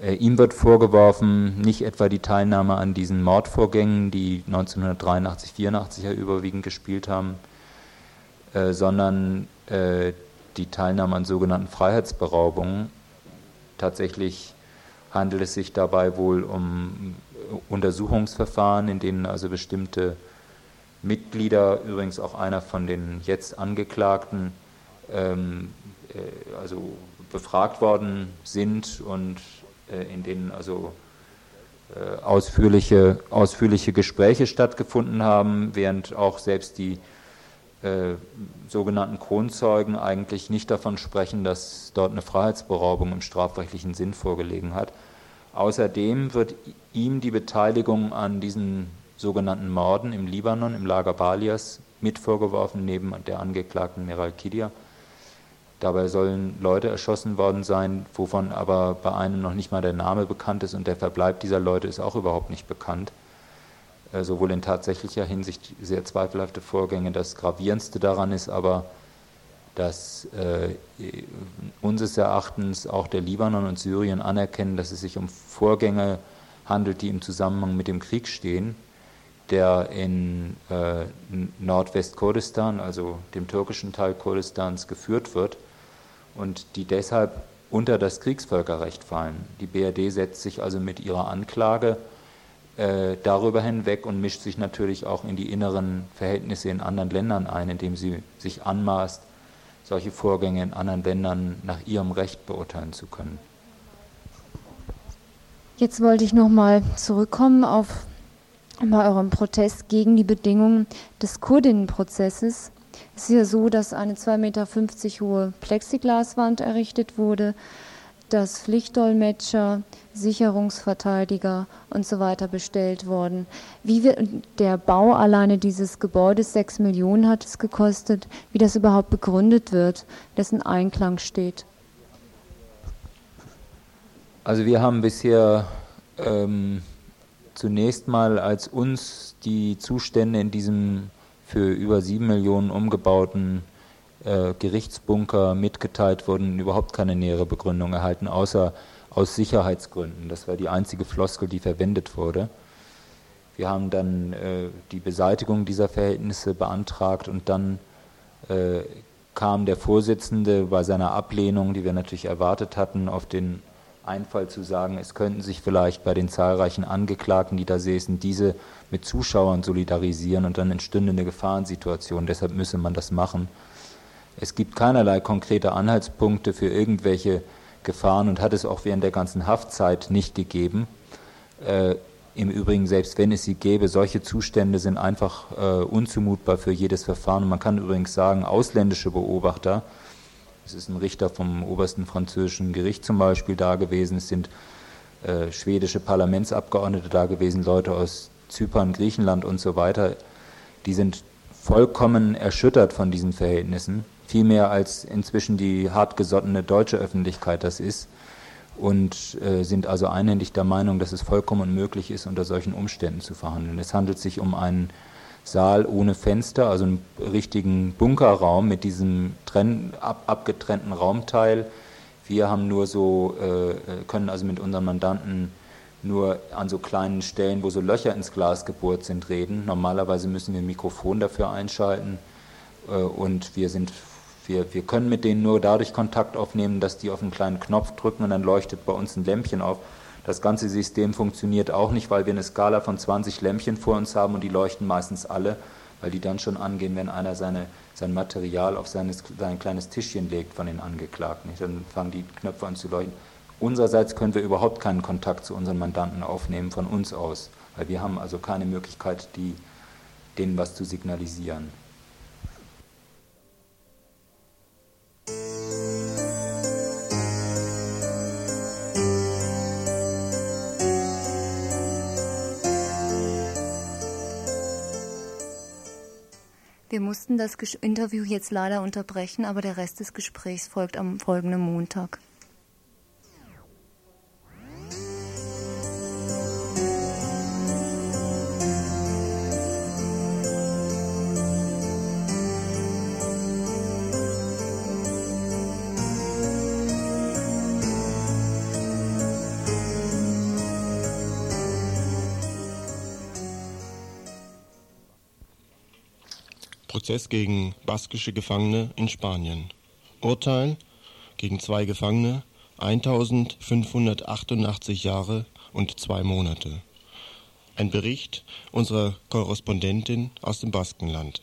Äh, ihm wird vorgeworfen, nicht etwa die Teilnahme an diesen Mordvorgängen, die 1983, 84 ja überwiegend gespielt haben, äh, sondern äh, die Teilnahme an sogenannten Freiheitsberaubungen. Tatsächlich handelt es sich dabei wohl um Untersuchungsverfahren, in denen also bestimmte Mitglieder, übrigens auch einer von den jetzt Angeklagten, ähm, äh, also befragt worden sind und äh, in denen also äh, ausführliche, ausführliche Gespräche stattgefunden haben, während auch selbst die äh, sogenannten Kronzeugen eigentlich nicht davon sprechen, dass dort eine Freiheitsberaubung im strafrechtlichen Sinn vorgelegen hat. Außerdem wird ihm die Beteiligung an diesen sogenannten Morden im Libanon, im Lager Balias, mit vorgeworfen, neben der Angeklagten Meral Kidia. Dabei sollen Leute erschossen worden sein, wovon aber bei einem noch nicht mal der Name bekannt ist und der Verbleib dieser Leute ist auch überhaupt nicht bekannt. Äh, sowohl in tatsächlicher Hinsicht sehr zweifelhafte Vorgänge. Das Gravierendste daran ist aber, dass äh, unseres Erachtens auch der Libanon und Syrien anerkennen, dass es sich um Vorgänge handelt, die im Zusammenhang mit dem Krieg stehen, der in äh, Nordwestkurdistan, also dem türkischen Teil Kurdistans, geführt wird und die deshalb unter das Kriegsvölkerrecht fallen. Die BRD setzt sich also mit ihrer Anklage äh, darüber hinweg und mischt sich natürlich auch in die inneren Verhältnisse in anderen Ländern ein, indem sie sich anmaßt, solche Vorgänge in anderen Ländern nach ihrem Recht beurteilen zu können. Jetzt wollte ich nochmal zurückkommen auf bei eurem Protest gegen die Bedingungen des Kurdinnenprozesses. Es ist ja so, dass eine 2,50 Meter hohe Plexiglaswand errichtet wurde, dass Pflichtdolmetscher, Sicherungsverteidiger und so weiter bestellt wurden. Wie wir, der Bau alleine dieses Gebäudes, 6 Millionen hat es gekostet, wie das überhaupt begründet wird, dessen Einklang steht. Also wir haben bisher ähm, zunächst mal, als uns die Zustände in diesem für über 7 Millionen umgebauten äh, Gerichtsbunker mitgeteilt wurden, überhaupt keine nähere Begründung erhalten, außer aus Sicherheitsgründen. Das war die einzige Floskel, die verwendet wurde. Wir haben dann äh, die Beseitigung dieser Verhältnisse beantragt und dann äh, kam der Vorsitzende bei seiner Ablehnung, die wir natürlich erwartet hatten, auf den Einfall zu sagen, es könnten sich vielleicht bei den zahlreichen Angeklagten, die da säßen, diese mit Zuschauern solidarisieren und dann entstünde eine Gefahrensituation. Deshalb müsse man das machen. Es gibt keinerlei konkrete Anhaltspunkte für irgendwelche Gefahren und hat es auch während der ganzen Haftzeit nicht gegeben. Äh, Im Übrigen, selbst wenn es sie gäbe, solche Zustände sind einfach äh, unzumutbar für jedes Verfahren. Und man kann übrigens sagen, ausländische Beobachter, es ist ein Richter vom obersten französischen Gericht zum Beispiel da gewesen, es sind äh, schwedische Parlamentsabgeordnete da gewesen, Leute aus Zypern, Griechenland und so weiter, die sind vollkommen erschüttert von diesen Verhältnissen. Viel mehr als inzwischen die hartgesottene deutsche Öffentlichkeit das ist. Und äh, sind also einhellig der Meinung, dass es vollkommen unmöglich ist, unter solchen Umständen zu verhandeln. Es handelt sich um einen Saal ohne Fenster, also einen richtigen Bunkerraum mit diesem trenn, ab, abgetrennten Raumteil. Wir haben nur so, äh, können also mit unseren Mandanten nur an so kleinen Stellen, wo so Löcher ins Glas gebohrt sind, reden. Normalerweise müssen wir ein Mikrofon dafür einschalten äh, und wir sind wir, wir können mit denen nur dadurch Kontakt aufnehmen, dass die auf einen kleinen Knopf drücken und dann leuchtet bei uns ein Lämpchen auf. Das ganze System funktioniert auch nicht, weil wir eine Skala von 20 Lämpchen vor uns haben und die leuchten meistens alle, weil die dann schon angehen, wenn einer seine, sein Material auf seines, sein kleines Tischchen legt von den Angeklagten. Dann fangen die Knöpfe an zu leuchten. Unsererseits können wir überhaupt keinen Kontakt zu unseren Mandanten aufnehmen von uns aus, weil wir haben also keine Möglichkeit, die, denen was zu signalisieren. Wir mussten das Interview jetzt leider unterbrechen, aber der Rest des Gesprächs folgt am folgenden Montag. Prozess gegen baskische Gefangene in Spanien. Urteil gegen zwei Gefangene 1588 Jahre und zwei Monate. Ein Bericht unserer Korrespondentin aus dem Baskenland.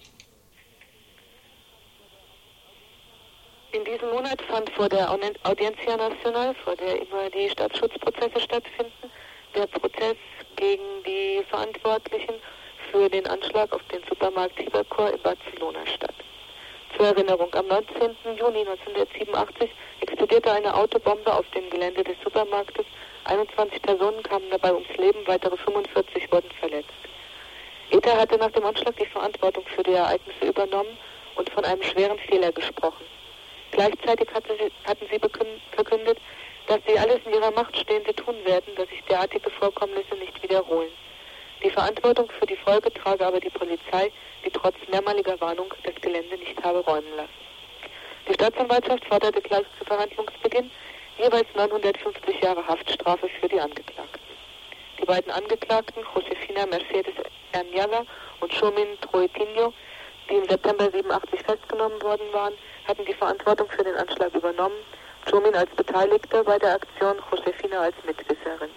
In diesem Monat fand vor der Audiencia Nacional, vor der immer die Staatsschutzprozesse stattfinden, der Prozess gegen die Verantwortlichen für den Anschlag auf den Supermarkt Tibercor in Barcelona statt. Zur Erinnerung, am 19. Juni 1987 explodierte eine Autobombe auf dem Gelände des Supermarktes. 21 Personen kamen dabei ums Leben, weitere 45 wurden verletzt. ETA hatte nach dem Anschlag die Verantwortung für die Ereignisse übernommen und von einem schweren Fehler gesprochen. Gleichzeitig hatte sie, hatten sie verkündet, dass sie alles in ihrer Macht Stehende tun werden, dass sich derartige Vorkommnisse nicht wiederholen. Die Verantwortung für die Folge trage aber die Polizei, die trotz mehrmaliger Warnung das Gelände nicht habe räumen lassen. Die Staatsanwaltschaft forderte gleich zu Verhandlungsbeginn jeweils 950 Jahre Haftstrafe für die Angeklagten. Die beiden Angeklagten, Josefina Mercedes Ernjala und Shomin Troetinho, die im September 87 festgenommen worden waren, hatten die Verantwortung für den Anschlag übernommen, Shomin als Beteiligter bei der Aktion, Josefina als Mitwisserin.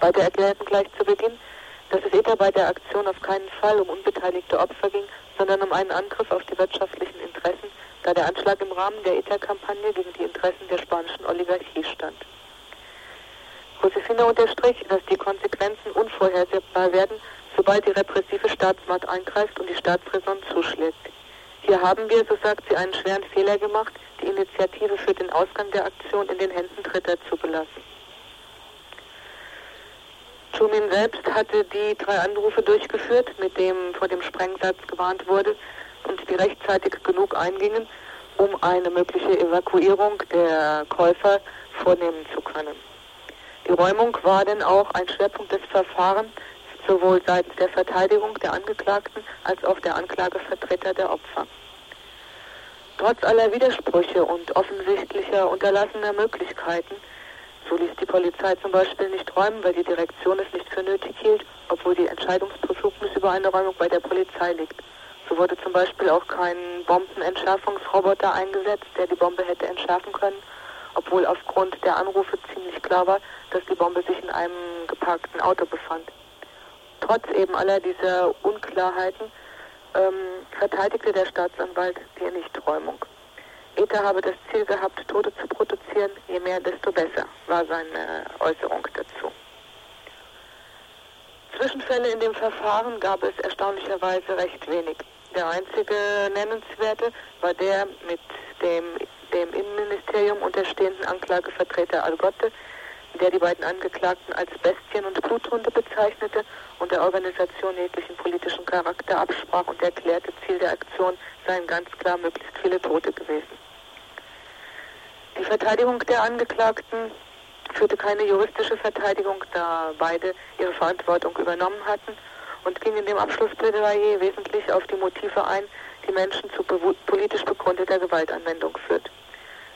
Beide erklärten gleich zu Beginn, dass es ETA bei der Aktion auf keinen Fall um unbeteiligte Opfer ging, sondern um einen Angriff auf die wirtschaftlichen Interessen, da der Anschlag im Rahmen der ETA-Kampagne gegen die Interessen der spanischen Oligarchie stand. Josefina unterstrich, dass die Konsequenzen unvorhersehbar werden, sobald die repressive Staatsmacht eingreift und die Staatsräson zuschlägt. Hier haben wir, so sagt sie, einen schweren Fehler gemacht, die Initiative für den Ausgang der Aktion in den Händen Dritter zugelassen. Schumin selbst hatte die drei Anrufe durchgeführt, mit dem vor dem Sprengsatz gewarnt wurde und die rechtzeitig genug eingingen, um eine mögliche Evakuierung der Käufer vornehmen zu können. Die Räumung war denn auch ein Schwerpunkt des Verfahrens, sowohl seitens der Verteidigung der Angeklagten als auch der Anklagevertreter der Opfer. Trotz aller Widersprüche und offensichtlicher unterlassener Möglichkeiten so ließ die Polizei zum Beispiel nicht räumen, weil die Direktion es nicht für nötig hielt, obwohl die Entscheidungsbefugnis über eine Räumung bei der Polizei liegt. So wurde zum Beispiel auch kein Bombenentschärfungsroboter eingesetzt, der die Bombe hätte entschärfen können, obwohl aufgrund der Anrufe ziemlich klar war, dass die Bombe sich in einem geparkten Auto befand. Trotz eben aller dieser Unklarheiten ähm, verteidigte der Staatsanwalt die Nichträumung. ETA habe das Ziel gehabt, Tote zu produzieren, je mehr, desto besser, war seine Äußerung dazu. Zwischenfälle in dem Verfahren gab es erstaunlicherweise recht wenig. Der einzige nennenswerte war der mit dem dem Innenministerium unterstehenden Anklagevertreter Algotte, der die beiden Angeklagten als Bestien und Bluthunde bezeichnete und der Organisation jeglichen politischen Charakter absprach und erklärte, Ziel der Aktion seien ganz klar möglichst viele Tote gewesen. Die Verteidigung der Angeklagten führte keine juristische Verteidigung, da beide ihre Verantwortung übernommen hatten und ging in dem Abschlussplädoyer wesentlich auf die Motive ein, die Menschen zu politisch begründeter Gewaltanwendung führt.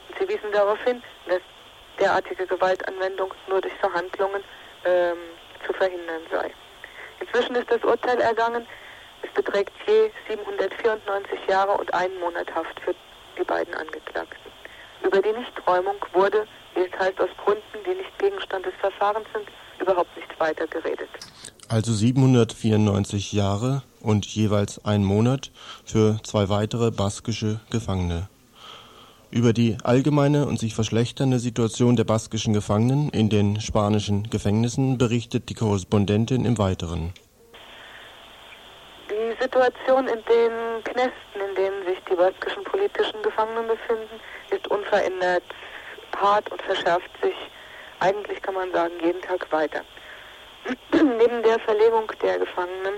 Und sie wiesen darauf hin, dass derartige Gewaltanwendung nur durch Verhandlungen ähm, zu verhindern sei. Inzwischen ist das Urteil ergangen. Es beträgt je 794 Jahre und einen Monat Haft für die beiden Angeklagten. Über die Nichträumung wurde, wie es heißt, aus Gründen, die nicht Gegenstand des Verfahrens sind, überhaupt nicht weiter geredet. Also 794 Jahre und jeweils ein Monat für zwei weitere baskische Gefangene. Über die allgemeine und sich verschlechternde Situation der baskischen Gefangenen in den spanischen Gefängnissen berichtet die Korrespondentin im Weiteren. Die Situation in den Knästen, in denen sich die baskischen politischen Gefangenen befinden, ist unverändert hart und verschärft sich, eigentlich kann man sagen, jeden Tag weiter. Neben der Verlegung der Gefangenen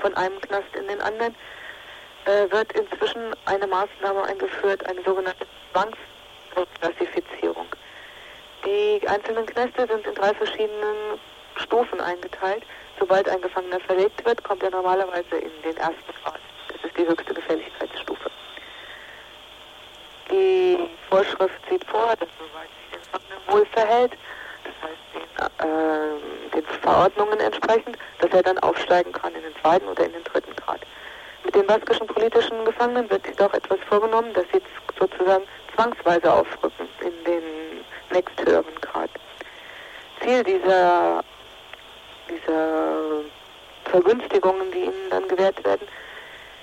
von einem Knast in den anderen äh, wird inzwischen eine Maßnahme eingeführt, eine sogenannte Zwangsklassifizierung. Die einzelnen Knäste sind in drei verschiedenen Stufen eingeteilt. Sobald ein Gefangener verlegt wird, kommt er normalerweise in den ersten Grad. Das ist die höchste Gefälligkeitsstufe. Die Vorschrift sieht vor, dass soweit sich der Gefangene wohl verhält, das heißt den, äh, den Verordnungen entsprechend, dass er dann aufsteigen kann in den zweiten oder in den dritten Grad. Mit den baskischen politischen Gefangenen wird jedoch etwas vorgenommen, dass sie sozusagen zwangsweise aufrücken in den nächsthöheren Grad. Ziel dieser, dieser Vergünstigungen, die ihnen dann gewährt werden,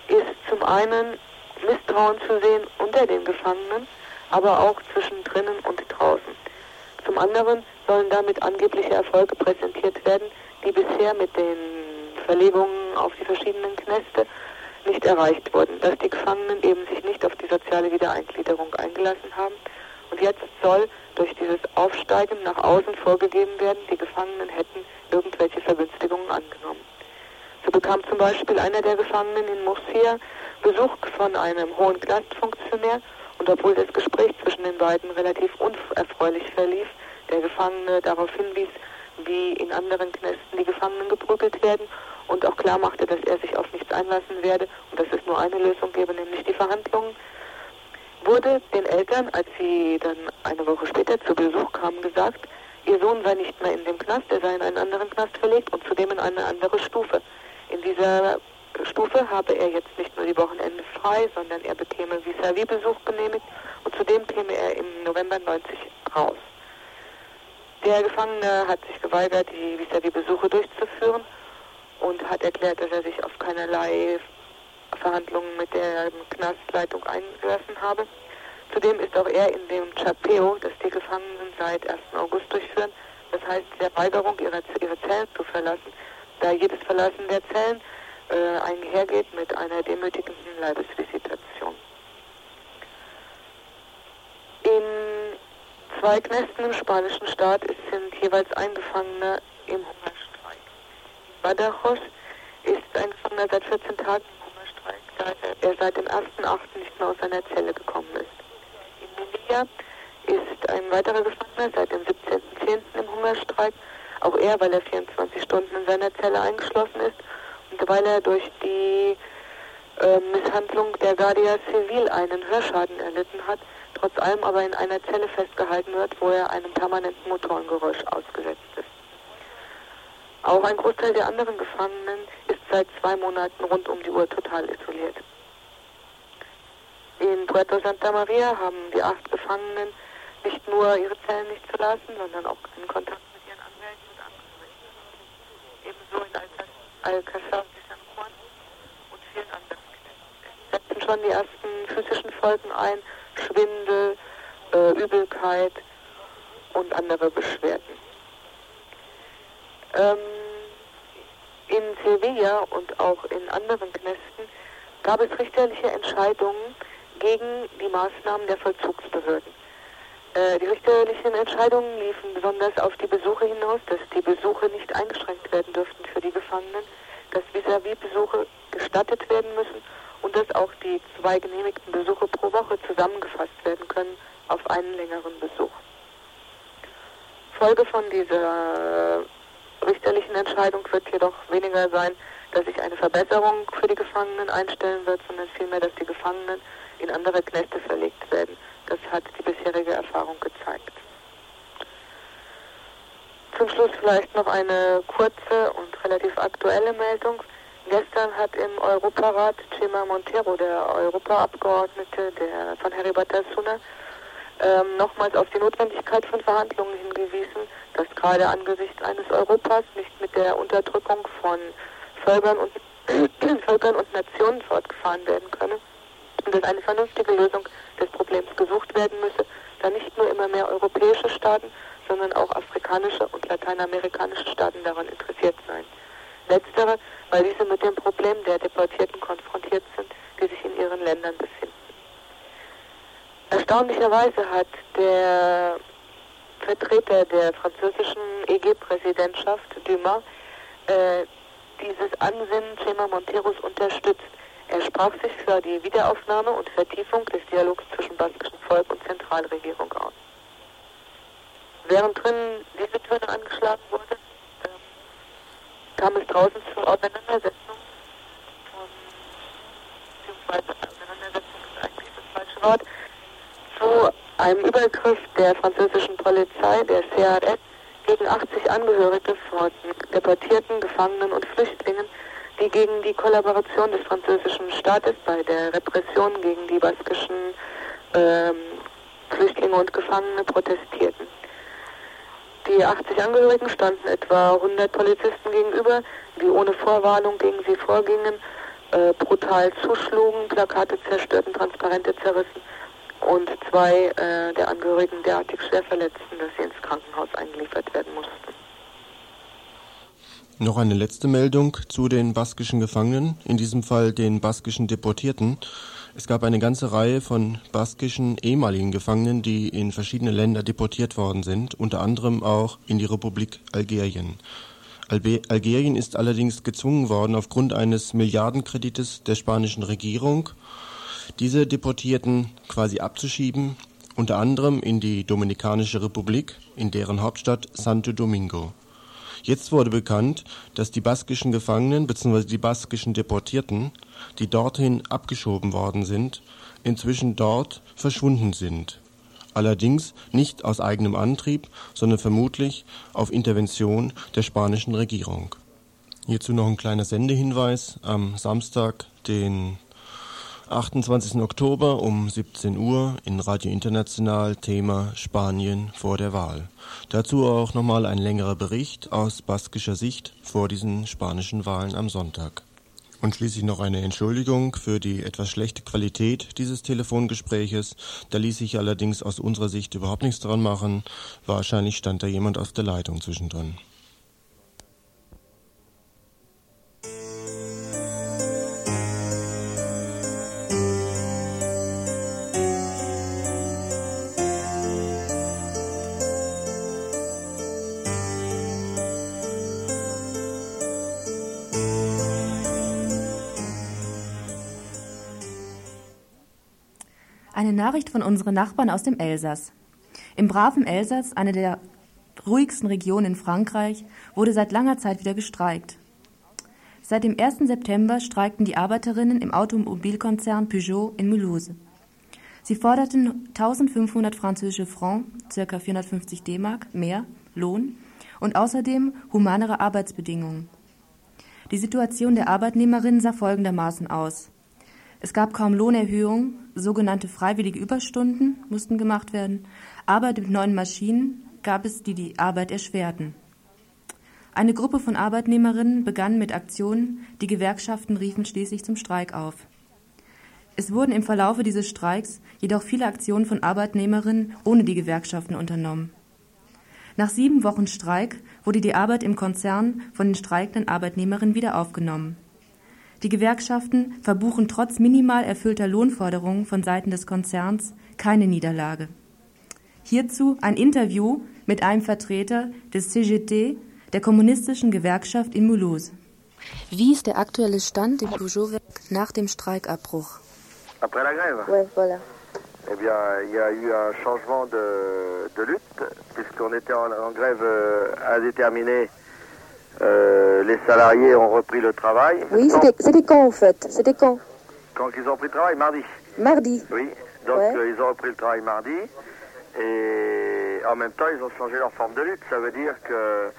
ist zum einen Misstrauen zu sehen unter den Gefangenen, aber auch zwischen drinnen und draußen. Zum anderen sollen damit angebliche Erfolge präsentiert werden, die bisher mit den Verlegungen auf die verschiedenen Knäste nicht erreicht wurden, dass die Gefangenen eben sich nicht auf die soziale Wiedereingliederung eingelassen haben. Und jetzt soll durch dieses Aufsteigen nach außen vorgegeben werden, die Gefangenen hätten irgendwelche Vergünstigungen angenommen. So bekam zum Beispiel einer der Gefangenen in Murcia Besuch von einem hohen Knastfunktionär und obwohl das Gespräch zwischen den beiden relativ unerfreulich verlief, der Gefangene darauf hinwies, wie in anderen Knästen die Gefangenen geprügelt werden und auch klar machte, dass er sich auf nichts einlassen werde und dass es nur eine Lösung gäbe, nämlich die Verhandlungen, wurde den Eltern, als sie dann eine Woche später zu Besuch kamen, gesagt, ihr Sohn sei nicht mehr in dem Knast, er sei in einen anderen Knast verlegt und zudem in eine andere Stufe. In dieser Stufe habe er jetzt nicht nur die Wochenende frei, sondern er bekäme Vis-à-vis-Besuch genehmigt und zudem käme er im November 90 raus. Der Gefangene hat sich geweigert, die Vis-à-vis-Besuche durchzuführen hat erklärt, dass er sich auf keinerlei Verhandlungen mit der Knastleitung eingelassen habe. Zudem ist auch er in dem Chapeo, das die Gefangenen seit 1. August durchführen, das heißt der Weigerung, ihre, ihre Zellen zu verlassen, da jedes Verlassen der Zellen äh, einhergeht mit einer demütigenden Leibesvisitation. In zwei Knästen im spanischen Staat sind jeweils Eingefangene im Hungerstreik. Badajoz ist ein Gefangener seit 14 Tagen im Hungerstreik, da er seit dem 1.8. nicht mehr aus seiner Zelle gekommen ist. In Melilla ist ein weiterer Gefangener seit dem 17.10. im Hungerstreik, auch er, weil er 24 Stunden in seiner Zelle eingeschlossen ist weil er durch die äh, Misshandlung der Guardia Civil einen Hörschaden erlitten hat, trotz allem aber in einer Zelle festgehalten wird, wo er einem permanenten Motorengeräusch ausgesetzt ist. Auch ein Großteil der anderen Gefangenen ist seit zwei Monaten rund um die Uhr total isoliert. In Puerto Santa Maria haben die acht Gefangenen nicht nur ihre Zellen nicht verlassen, sondern auch in Kontakt mit ihren Anwälten und Angehörigen. Ebenso in San Juan und vielen anderen Es setzen schon die ersten physischen Folgen ein, Schwindel, äh, Übelkeit und andere Beschwerden. Ähm, in Sevilla und auch in anderen Knästen gab es richterliche Entscheidungen gegen die Maßnahmen der Vollzugsbehörden. Äh, die richterlichen Entscheidungen liefen besonders auf die Besuche hinaus, dass die Besuche nicht eingeschränkt werden dürften für die Gefangenen, dass vis-à-vis-Besuche gestattet werden müssen und dass auch die zwei genehmigten Besuche pro Woche zusammengefasst werden können auf einen längeren Besuch. Folge von dieser richterlichen Entscheidung wird jedoch weniger sein, dass sich eine Verbesserung für die Gefangenen einstellen wird, sondern vielmehr, dass die Gefangenen in andere Knäste verlegt werden. Das hat die bisherige Erfahrung gezeigt. Zum Schluss vielleicht noch eine kurze und relativ aktuelle Meldung. Gestern hat im Europarat Chema Montero, der Europaabgeordnete der von Harry Batasuna, ähm, nochmals auf die Notwendigkeit von Verhandlungen hingewiesen, dass gerade angesichts eines Europas nicht mit der Unterdrückung von Völkern und, Völkern und Nationen fortgefahren werden könne und dass eine vernünftige Lösung des Problems gesucht werden müsse, da nicht nur immer mehr europäische Staaten, sondern auch afrikanische und lateinamerikanische Staaten daran interessiert seien. Letztere, weil diese mit dem Problem der Deportierten konfrontiert sind, die sich in ihren Ländern befinden. Erstaunlicherweise hat der Vertreter der französischen EG-Präsidentschaft, Dumas, äh, dieses Ansinnen Chema Monteros unterstützt. Er sprach sich für die Wiederaufnahme und Vertiefung des Dialogs zwischen baskischem Volk und Zentralregierung aus. Während drinnen diese Töne angeschlagen wurde, äh, kam es draußen zur Auseinandersetzung, von, beziehungsweise Auseinandersetzung ist eigentlich das falsche Wort, zu einem Übergriff der französischen Polizei, der CRS, gegen 80 Angehörige von deportierten Gefangenen und Flüchtlingen, die gegen die Kollaboration des französischen Staates bei der Repression gegen die baskischen ähm, Flüchtlinge und Gefangene protestierten. Die 80 Angehörigen standen etwa 100 Polizisten gegenüber, die ohne Vorwarnung gegen sie vorgingen, äh, brutal zuschlugen, Plakate zerstörten, Transparente zerrissen und zwei äh, der Angehörigen derartig schwer verletzten, dass sie ins Krankenhaus eingeliefert werden mussten. Noch eine letzte Meldung zu den baskischen Gefangenen, in diesem Fall den baskischen Deportierten. Es gab eine ganze Reihe von baskischen ehemaligen Gefangenen, die in verschiedene Länder deportiert worden sind, unter anderem auch in die Republik Algerien. Algerien ist allerdings gezwungen worden, aufgrund eines Milliardenkredites der spanischen Regierung, diese Deportierten quasi abzuschieben, unter anderem in die Dominikanische Republik, in deren Hauptstadt Santo Domingo. Jetzt wurde bekannt, dass die baskischen Gefangenen bzw. die baskischen Deportierten, die dorthin abgeschoben worden sind, inzwischen dort verschwunden sind. Allerdings nicht aus eigenem Antrieb, sondern vermutlich auf Intervention der spanischen Regierung. Hierzu noch ein kleiner Sendehinweis. Am Samstag, den 28. Oktober um 17 Uhr in Radio International Thema Spanien vor der Wahl. Dazu auch nochmal ein längerer Bericht aus baskischer Sicht vor diesen spanischen Wahlen am Sonntag. Und schließlich noch eine Entschuldigung für die etwas schlechte Qualität dieses Telefongespräches. Da ließ sich allerdings aus unserer Sicht überhaupt nichts dran machen. Wahrscheinlich stand da jemand auf der Leitung zwischendrin. Eine Nachricht von unseren Nachbarn aus dem Elsass. Im braven Elsass, eine der ruhigsten Regionen in Frankreich, wurde seit langer Zeit wieder gestreikt. Seit dem 1. September streikten die Arbeiterinnen im Automobilkonzern Peugeot in Mulhouse. Sie forderten 1500 französische Francs, ca. 450 D-Mark, mehr Lohn und außerdem humanere Arbeitsbedingungen. Die Situation der Arbeitnehmerinnen sah folgendermaßen aus. Es gab kaum Lohnerhöhung, sogenannte freiwillige Überstunden mussten gemacht werden, Arbeit mit neuen Maschinen gab es, die die Arbeit erschwerten. Eine Gruppe von Arbeitnehmerinnen begann mit Aktionen, die Gewerkschaften riefen schließlich zum Streik auf. Es wurden im Verlaufe dieses Streiks jedoch viele Aktionen von Arbeitnehmerinnen ohne die Gewerkschaften unternommen. Nach sieben Wochen Streik wurde die Arbeit im Konzern von den streikenden Arbeitnehmerinnen wieder aufgenommen. Die Gewerkschaften verbuchen trotz minimal erfüllter Lohnforderungen von Seiten des Konzerns keine Niederlage. Hierzu ein Interview mit einem Vertreter des CGT, der kommunistischen Gewerkschaft in Mulhouse. Wie ist der aktuelle Stand im Peugeot-Werk nach dem Streikabbruch? Après la grève Ouais, voilà. Eh bien, il y a eu un changement de, de lutte, puisqu'on était en, en grève euh, indéterminée. Euh, les salariés ont repris le travail. Oui, c'était c'était quand en fait? C'était quand? Quand ils ont repris le travail Mardi. Mardi. Oui. Donc Ouais. euh, ils ont repris le travail mardi. Et en même temps, ils ont changé leur forme de lutte. Ça veut dire que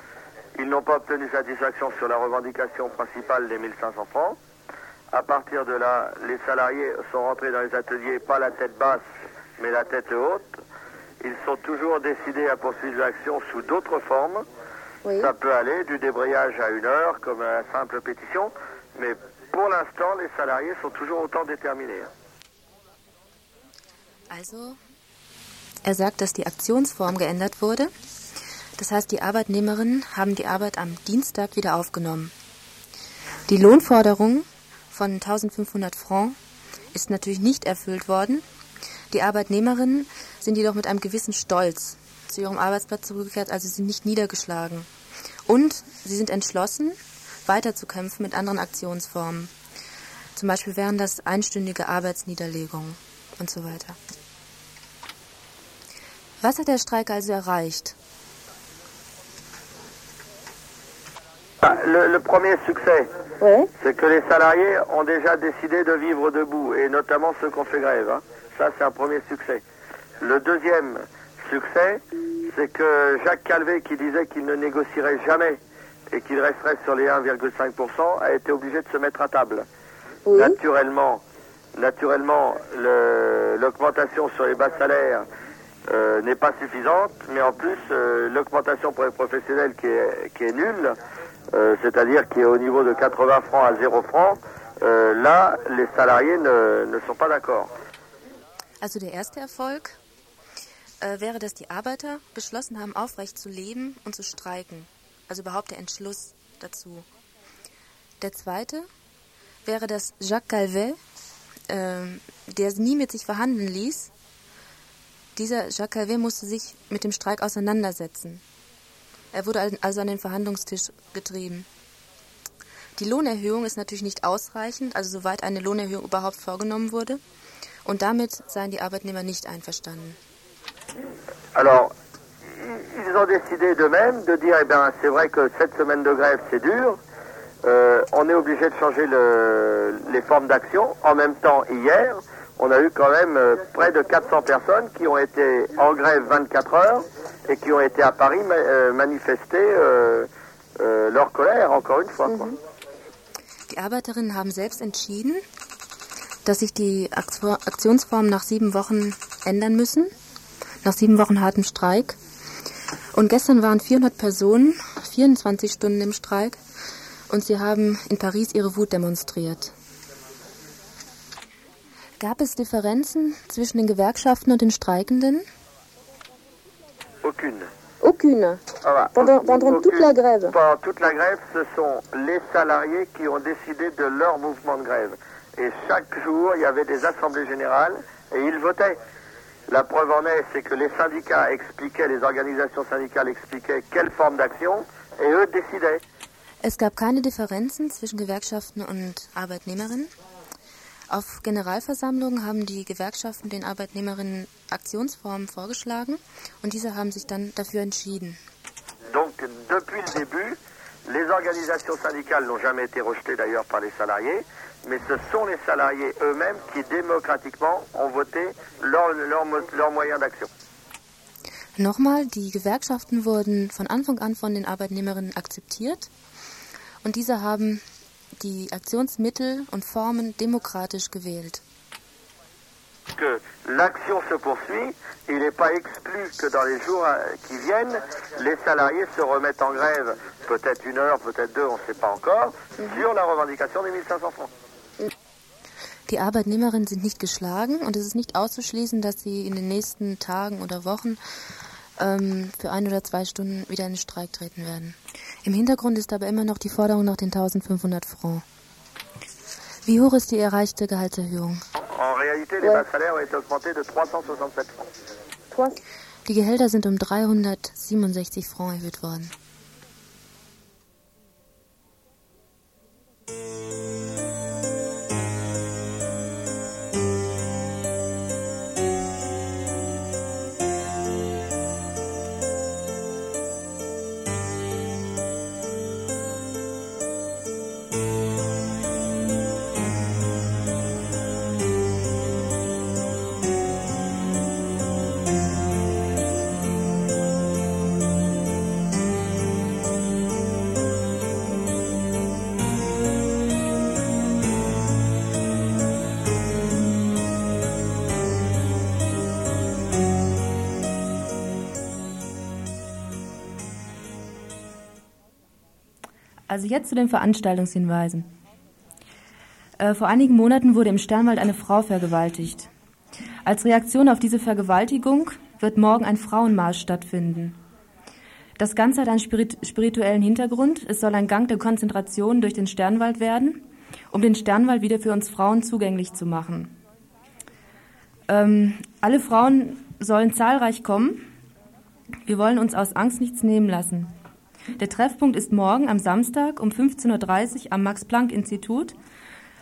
ils n'ont pas obtenu satisfaction sur la revendication principale des 1500 francs. À partir de là, les salariés sont rentrés dans les ateliers, pas la tête basse, mais la tête haute. Ils sont toujours décidés à poursuivre l'action sous d'autres formes. Oui. Ça peut aller du débrayage à une heure, comme une simple pétition, mais pour l'instant, les salariés sont toujours autant déterminés. Also, er sagt, dass die Aktionsform geändert wurde. Das heißt, die Arbeitnehmerinnen haben die Arbeit am Dienstag wieder aufgenommen. Die Lohnforderung von 1500 Francs ist natürlich nicht erfüllt worden. Die Arbeitnehmerinnen sind jedoch mit einem gewissen Stolz zu ihrem Arbeitsplatz zurückgekehrt, also sie sind nicht niedergeschlagen. Und sie sind entschlossen, weiterzukämpfen mit anderen Aktionsformen. Zum Beispiel wären das einstündige Arbeitsniederlegungen und so weiter. Was hat der Streik also erreicht? Ah, Le, le premier succès, Ouais. c'est que les salariés ont déjà décidé de vivre debout, et notamment ceux qui ont fait grève. hein. Ça, c'est un premier succès. Le deuxième succès, c'est que Jacques Calvé, qui disait qu'il ne négocierait jamais et qu'il resterait sur les 1,5%, a été obligé de se mettre à table. Oui. Naturellement, naturellement, le- l'augmentation sur les bas salaires euh, n'est pas suffisante, mais en plus, euh, l'augmentation pour les professionnels qui est, qui est nulle, euh, c'est-à-dire qui est au niveau de 80 francs à 0 francs, euh, là, les salariés ne, ne sont pas d'accord. Also der erste Erfolg? Äh, wäre, dass die Arbeiter beschlossen haben, aufrecht zu leben und zu streiken. Also überhaupt der Entschluss dazu. Der zweite wäre, dass Jacques Calvet, ähm, der nie mit sich verhandeln ließ, dieser Jacques Calvet musste sich mit dem Streik auseinandersetzen. Er wurde al- also an den Verhandlungstisch getrieben. Die Lohnerhöhung ist natürlich nicht ausreichend, also soweit eine Lohnerhöhung überhaupt vorgenommen wurde. Und damit seien die Arbeitnehmer nicht einverstanden. Alors, ils ont décidé d'eux-mêmes de dire, eh bien, c'est vrai que cette semaine de grève, c'est dur. Euh, on est obligé de changer le- les formes d'action. En même temps, hier, on a eu quand même euh, près de 400 personnes qui ont été en grève 24 heures et qui ont été à Paris ma- euh, manifester leur colère, encore une fois. quoi. Die Arbeiterinnen haben selbst entschieden, dass sich die Aktionsformen nach sieben Wochen ändern müssen, nach sieben Wochen hartem Streik. Und gestern waren 400 Personen 24 Stunden im Streik und sie haben in Paris ihre Wut demonstriert. Gab es Differenzen zwischen den Gewerkschaften und den Streikenden? Aucune. Aucune. Voilà. Pendant, pendant toute la grève. Pendant toute la grève, ce sont les salariés qui ont décidé de leur mouvement de grève. Et chaque jour, il y avait des assemblées générales et ils votaient. La preuve en est, c'est que les syndicats expliquaient, les organisations syndicales expliquaient quelle forme d'action et eux décidaient. Es gab keine Differenzen zwischen Gewerkschaften und Arbeitnehmerinnen. Auf Generalversammlungen haben die Gewerkschaften den Arbeitnehmerinnen Aktionsformen vorgeschlagen und diese haben sich dann dafür entschieden. Donc, depuis le début, les organisations syndicales n'ont jamais été rejetées d'ailleurs par les salariés, mais ce sont les salariés eux-mêmes qui démocratiquement ont voté leur, leur, leur moyen d'action. Nochmal, die Gewerkschaften wurden von Anfang an von den Arbeitnehmerinnen akzeptiert und diese haben die Aktionsmittel und Formen demokratisch gewählt. Que l'action se poursuit, il n'est pas exclu que dans les jours euh, qui viennent, les salariés se remettent en grève, peut-être une heure, peut-être deux, on ne sait pas encore, sur la revendication des 1500 francs. Die Arbeitnehmerinnen sind nicht geschlagen und es ist nicht auszuschließen, dass sie in den nächsten Tagen oder Wochen ähm, für ein oder zwei Stunden wieder in den Streik treten werden. Im Hintergrund ist aber immer noch die Forderung nach den 1500 Francs. Wie hoch ist die erreichte Gehaltserhöhung? En réalité, les bas salaires ont été augmentés de 367 francs. Die Gehälter sind um 367 Francs erhöht worden. Also jetzt zu den Veranstaltungshinweisen. Äh, vor einigen Monaten wurde im Sternwald eine Frau vergewaltigt. Als Reaktion auf diese Vergewaltigung wird morgen ein Frauenmarsch stattfinden. Das Ganze hat einen spirit spirituellen Hintergrund. Es soll ein Gang der Konzentration durch den Sternwald werden, um den Sternwald wieder für uns Frauen zugänglich zu machen. Ähm, alle Frauen sollen zahlreich kommen. Wir wollen uns aus Angst nichts nehmen lassen. Der Treffpunkt ist morgen am Samstag um 15.30 Uhr am Max-Planck-Institut.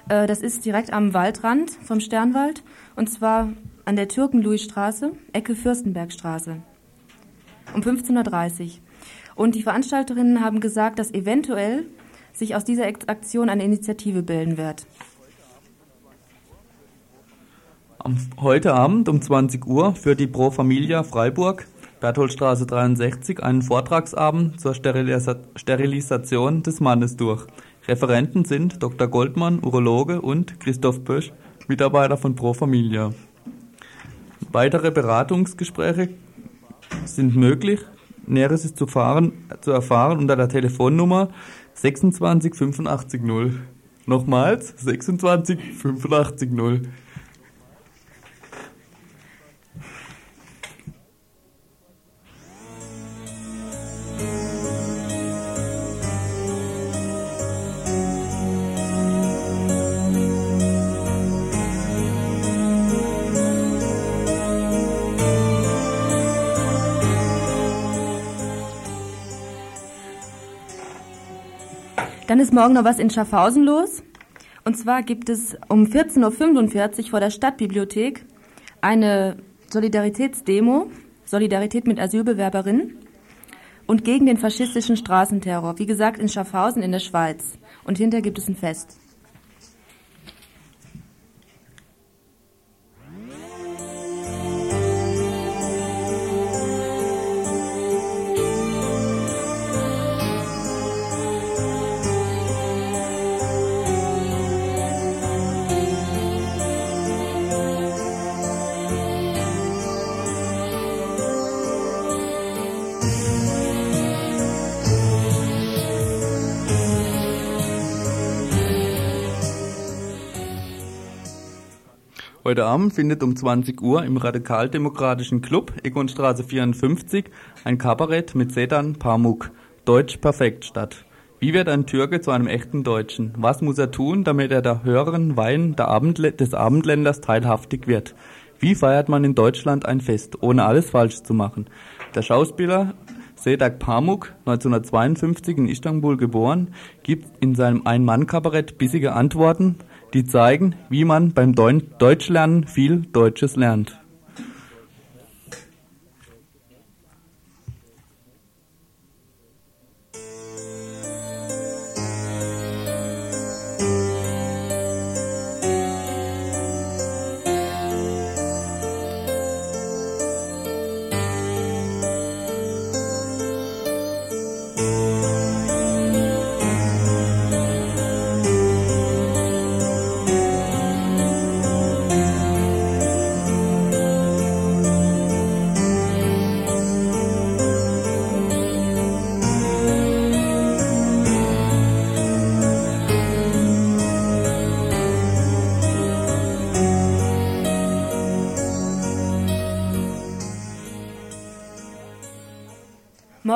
Äh, das ist direkt am Waldrand vom Sternwald und zwar an der Türken-Louis-Straße, Ecke Fürstenbergstraße. Um 15.30 Uhr. Und die Veranstalterinnen haben gesagt, dass eventuell sich aus dieser Aktion eine Initiative bilden wird. Heute Abend um 20 Uhr führt die Pro Familia Freiburg Bertholdstraße 63 einen Vortragsabend zur Sterilisa Sterilisation des Mannes durch. Referenten sind Dr. Goldmann, Urologe und Christoph Bösch, Mitarbeiter von Pro Familia. Weitere Beratungsgespräche sind möglich. Näheres ist zu, fahren, zu erfahren unter der Telefonnummer 26 85 0. Nochmals 26 85 0. Dann ist morgen noch was in Schaffhausen los. Und zwar gibt es um 14.45 Uhr vor der Stadtbibliothek eine Solidaritätsdemo, Solidarität mit Asylbewerberinnen und gegen den faschistischen Straßenterror. Wie gesagt, in Schaffhausen in der Schweiz. Und hinterher gibt es ein Fest. Heute Abend findet um 20 Uhr im Radikaldemokratischen Club Egonstraße 54 ein Kabarett mit Sedan Pamuk, Deutsch perfekt statt. Wie wird ein Türke zu einem echten Deutschen? Was muss er tun, damit er der höheren Wein Abendl des Abendländers teilhaftig wird? Wie feiert man in Deutschland ein Fest, ohne alles falsch zu machen? Der Schauspieler Sedak Pamuk, 1952 in Istanbul geboren, gibt in seinem Ein-Mann-Kabarett bissige Antworten, die zeigen, wie man beim Deutschlernen viel Deutsches lernt.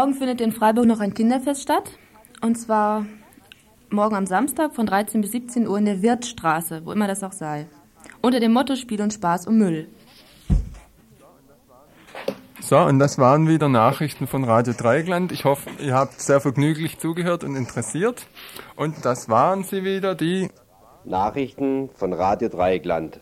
Morgen findet in Freiburg noch ein Kinderfest statt. Und zwar morgen am Samstag von 13 bis 17 Uhr in der Wirtstraße, wo immer das auch sei. Unter dem Motto Spiel und Spaß um Müll. So, und das waren wieder Nachrichten von Radio Dreigland. Ich hoffe, ihr habt sehr vergnüglich zugehört und interessiert. Und das waren sie wieder, die Nachrichten von Radio Dreieckland.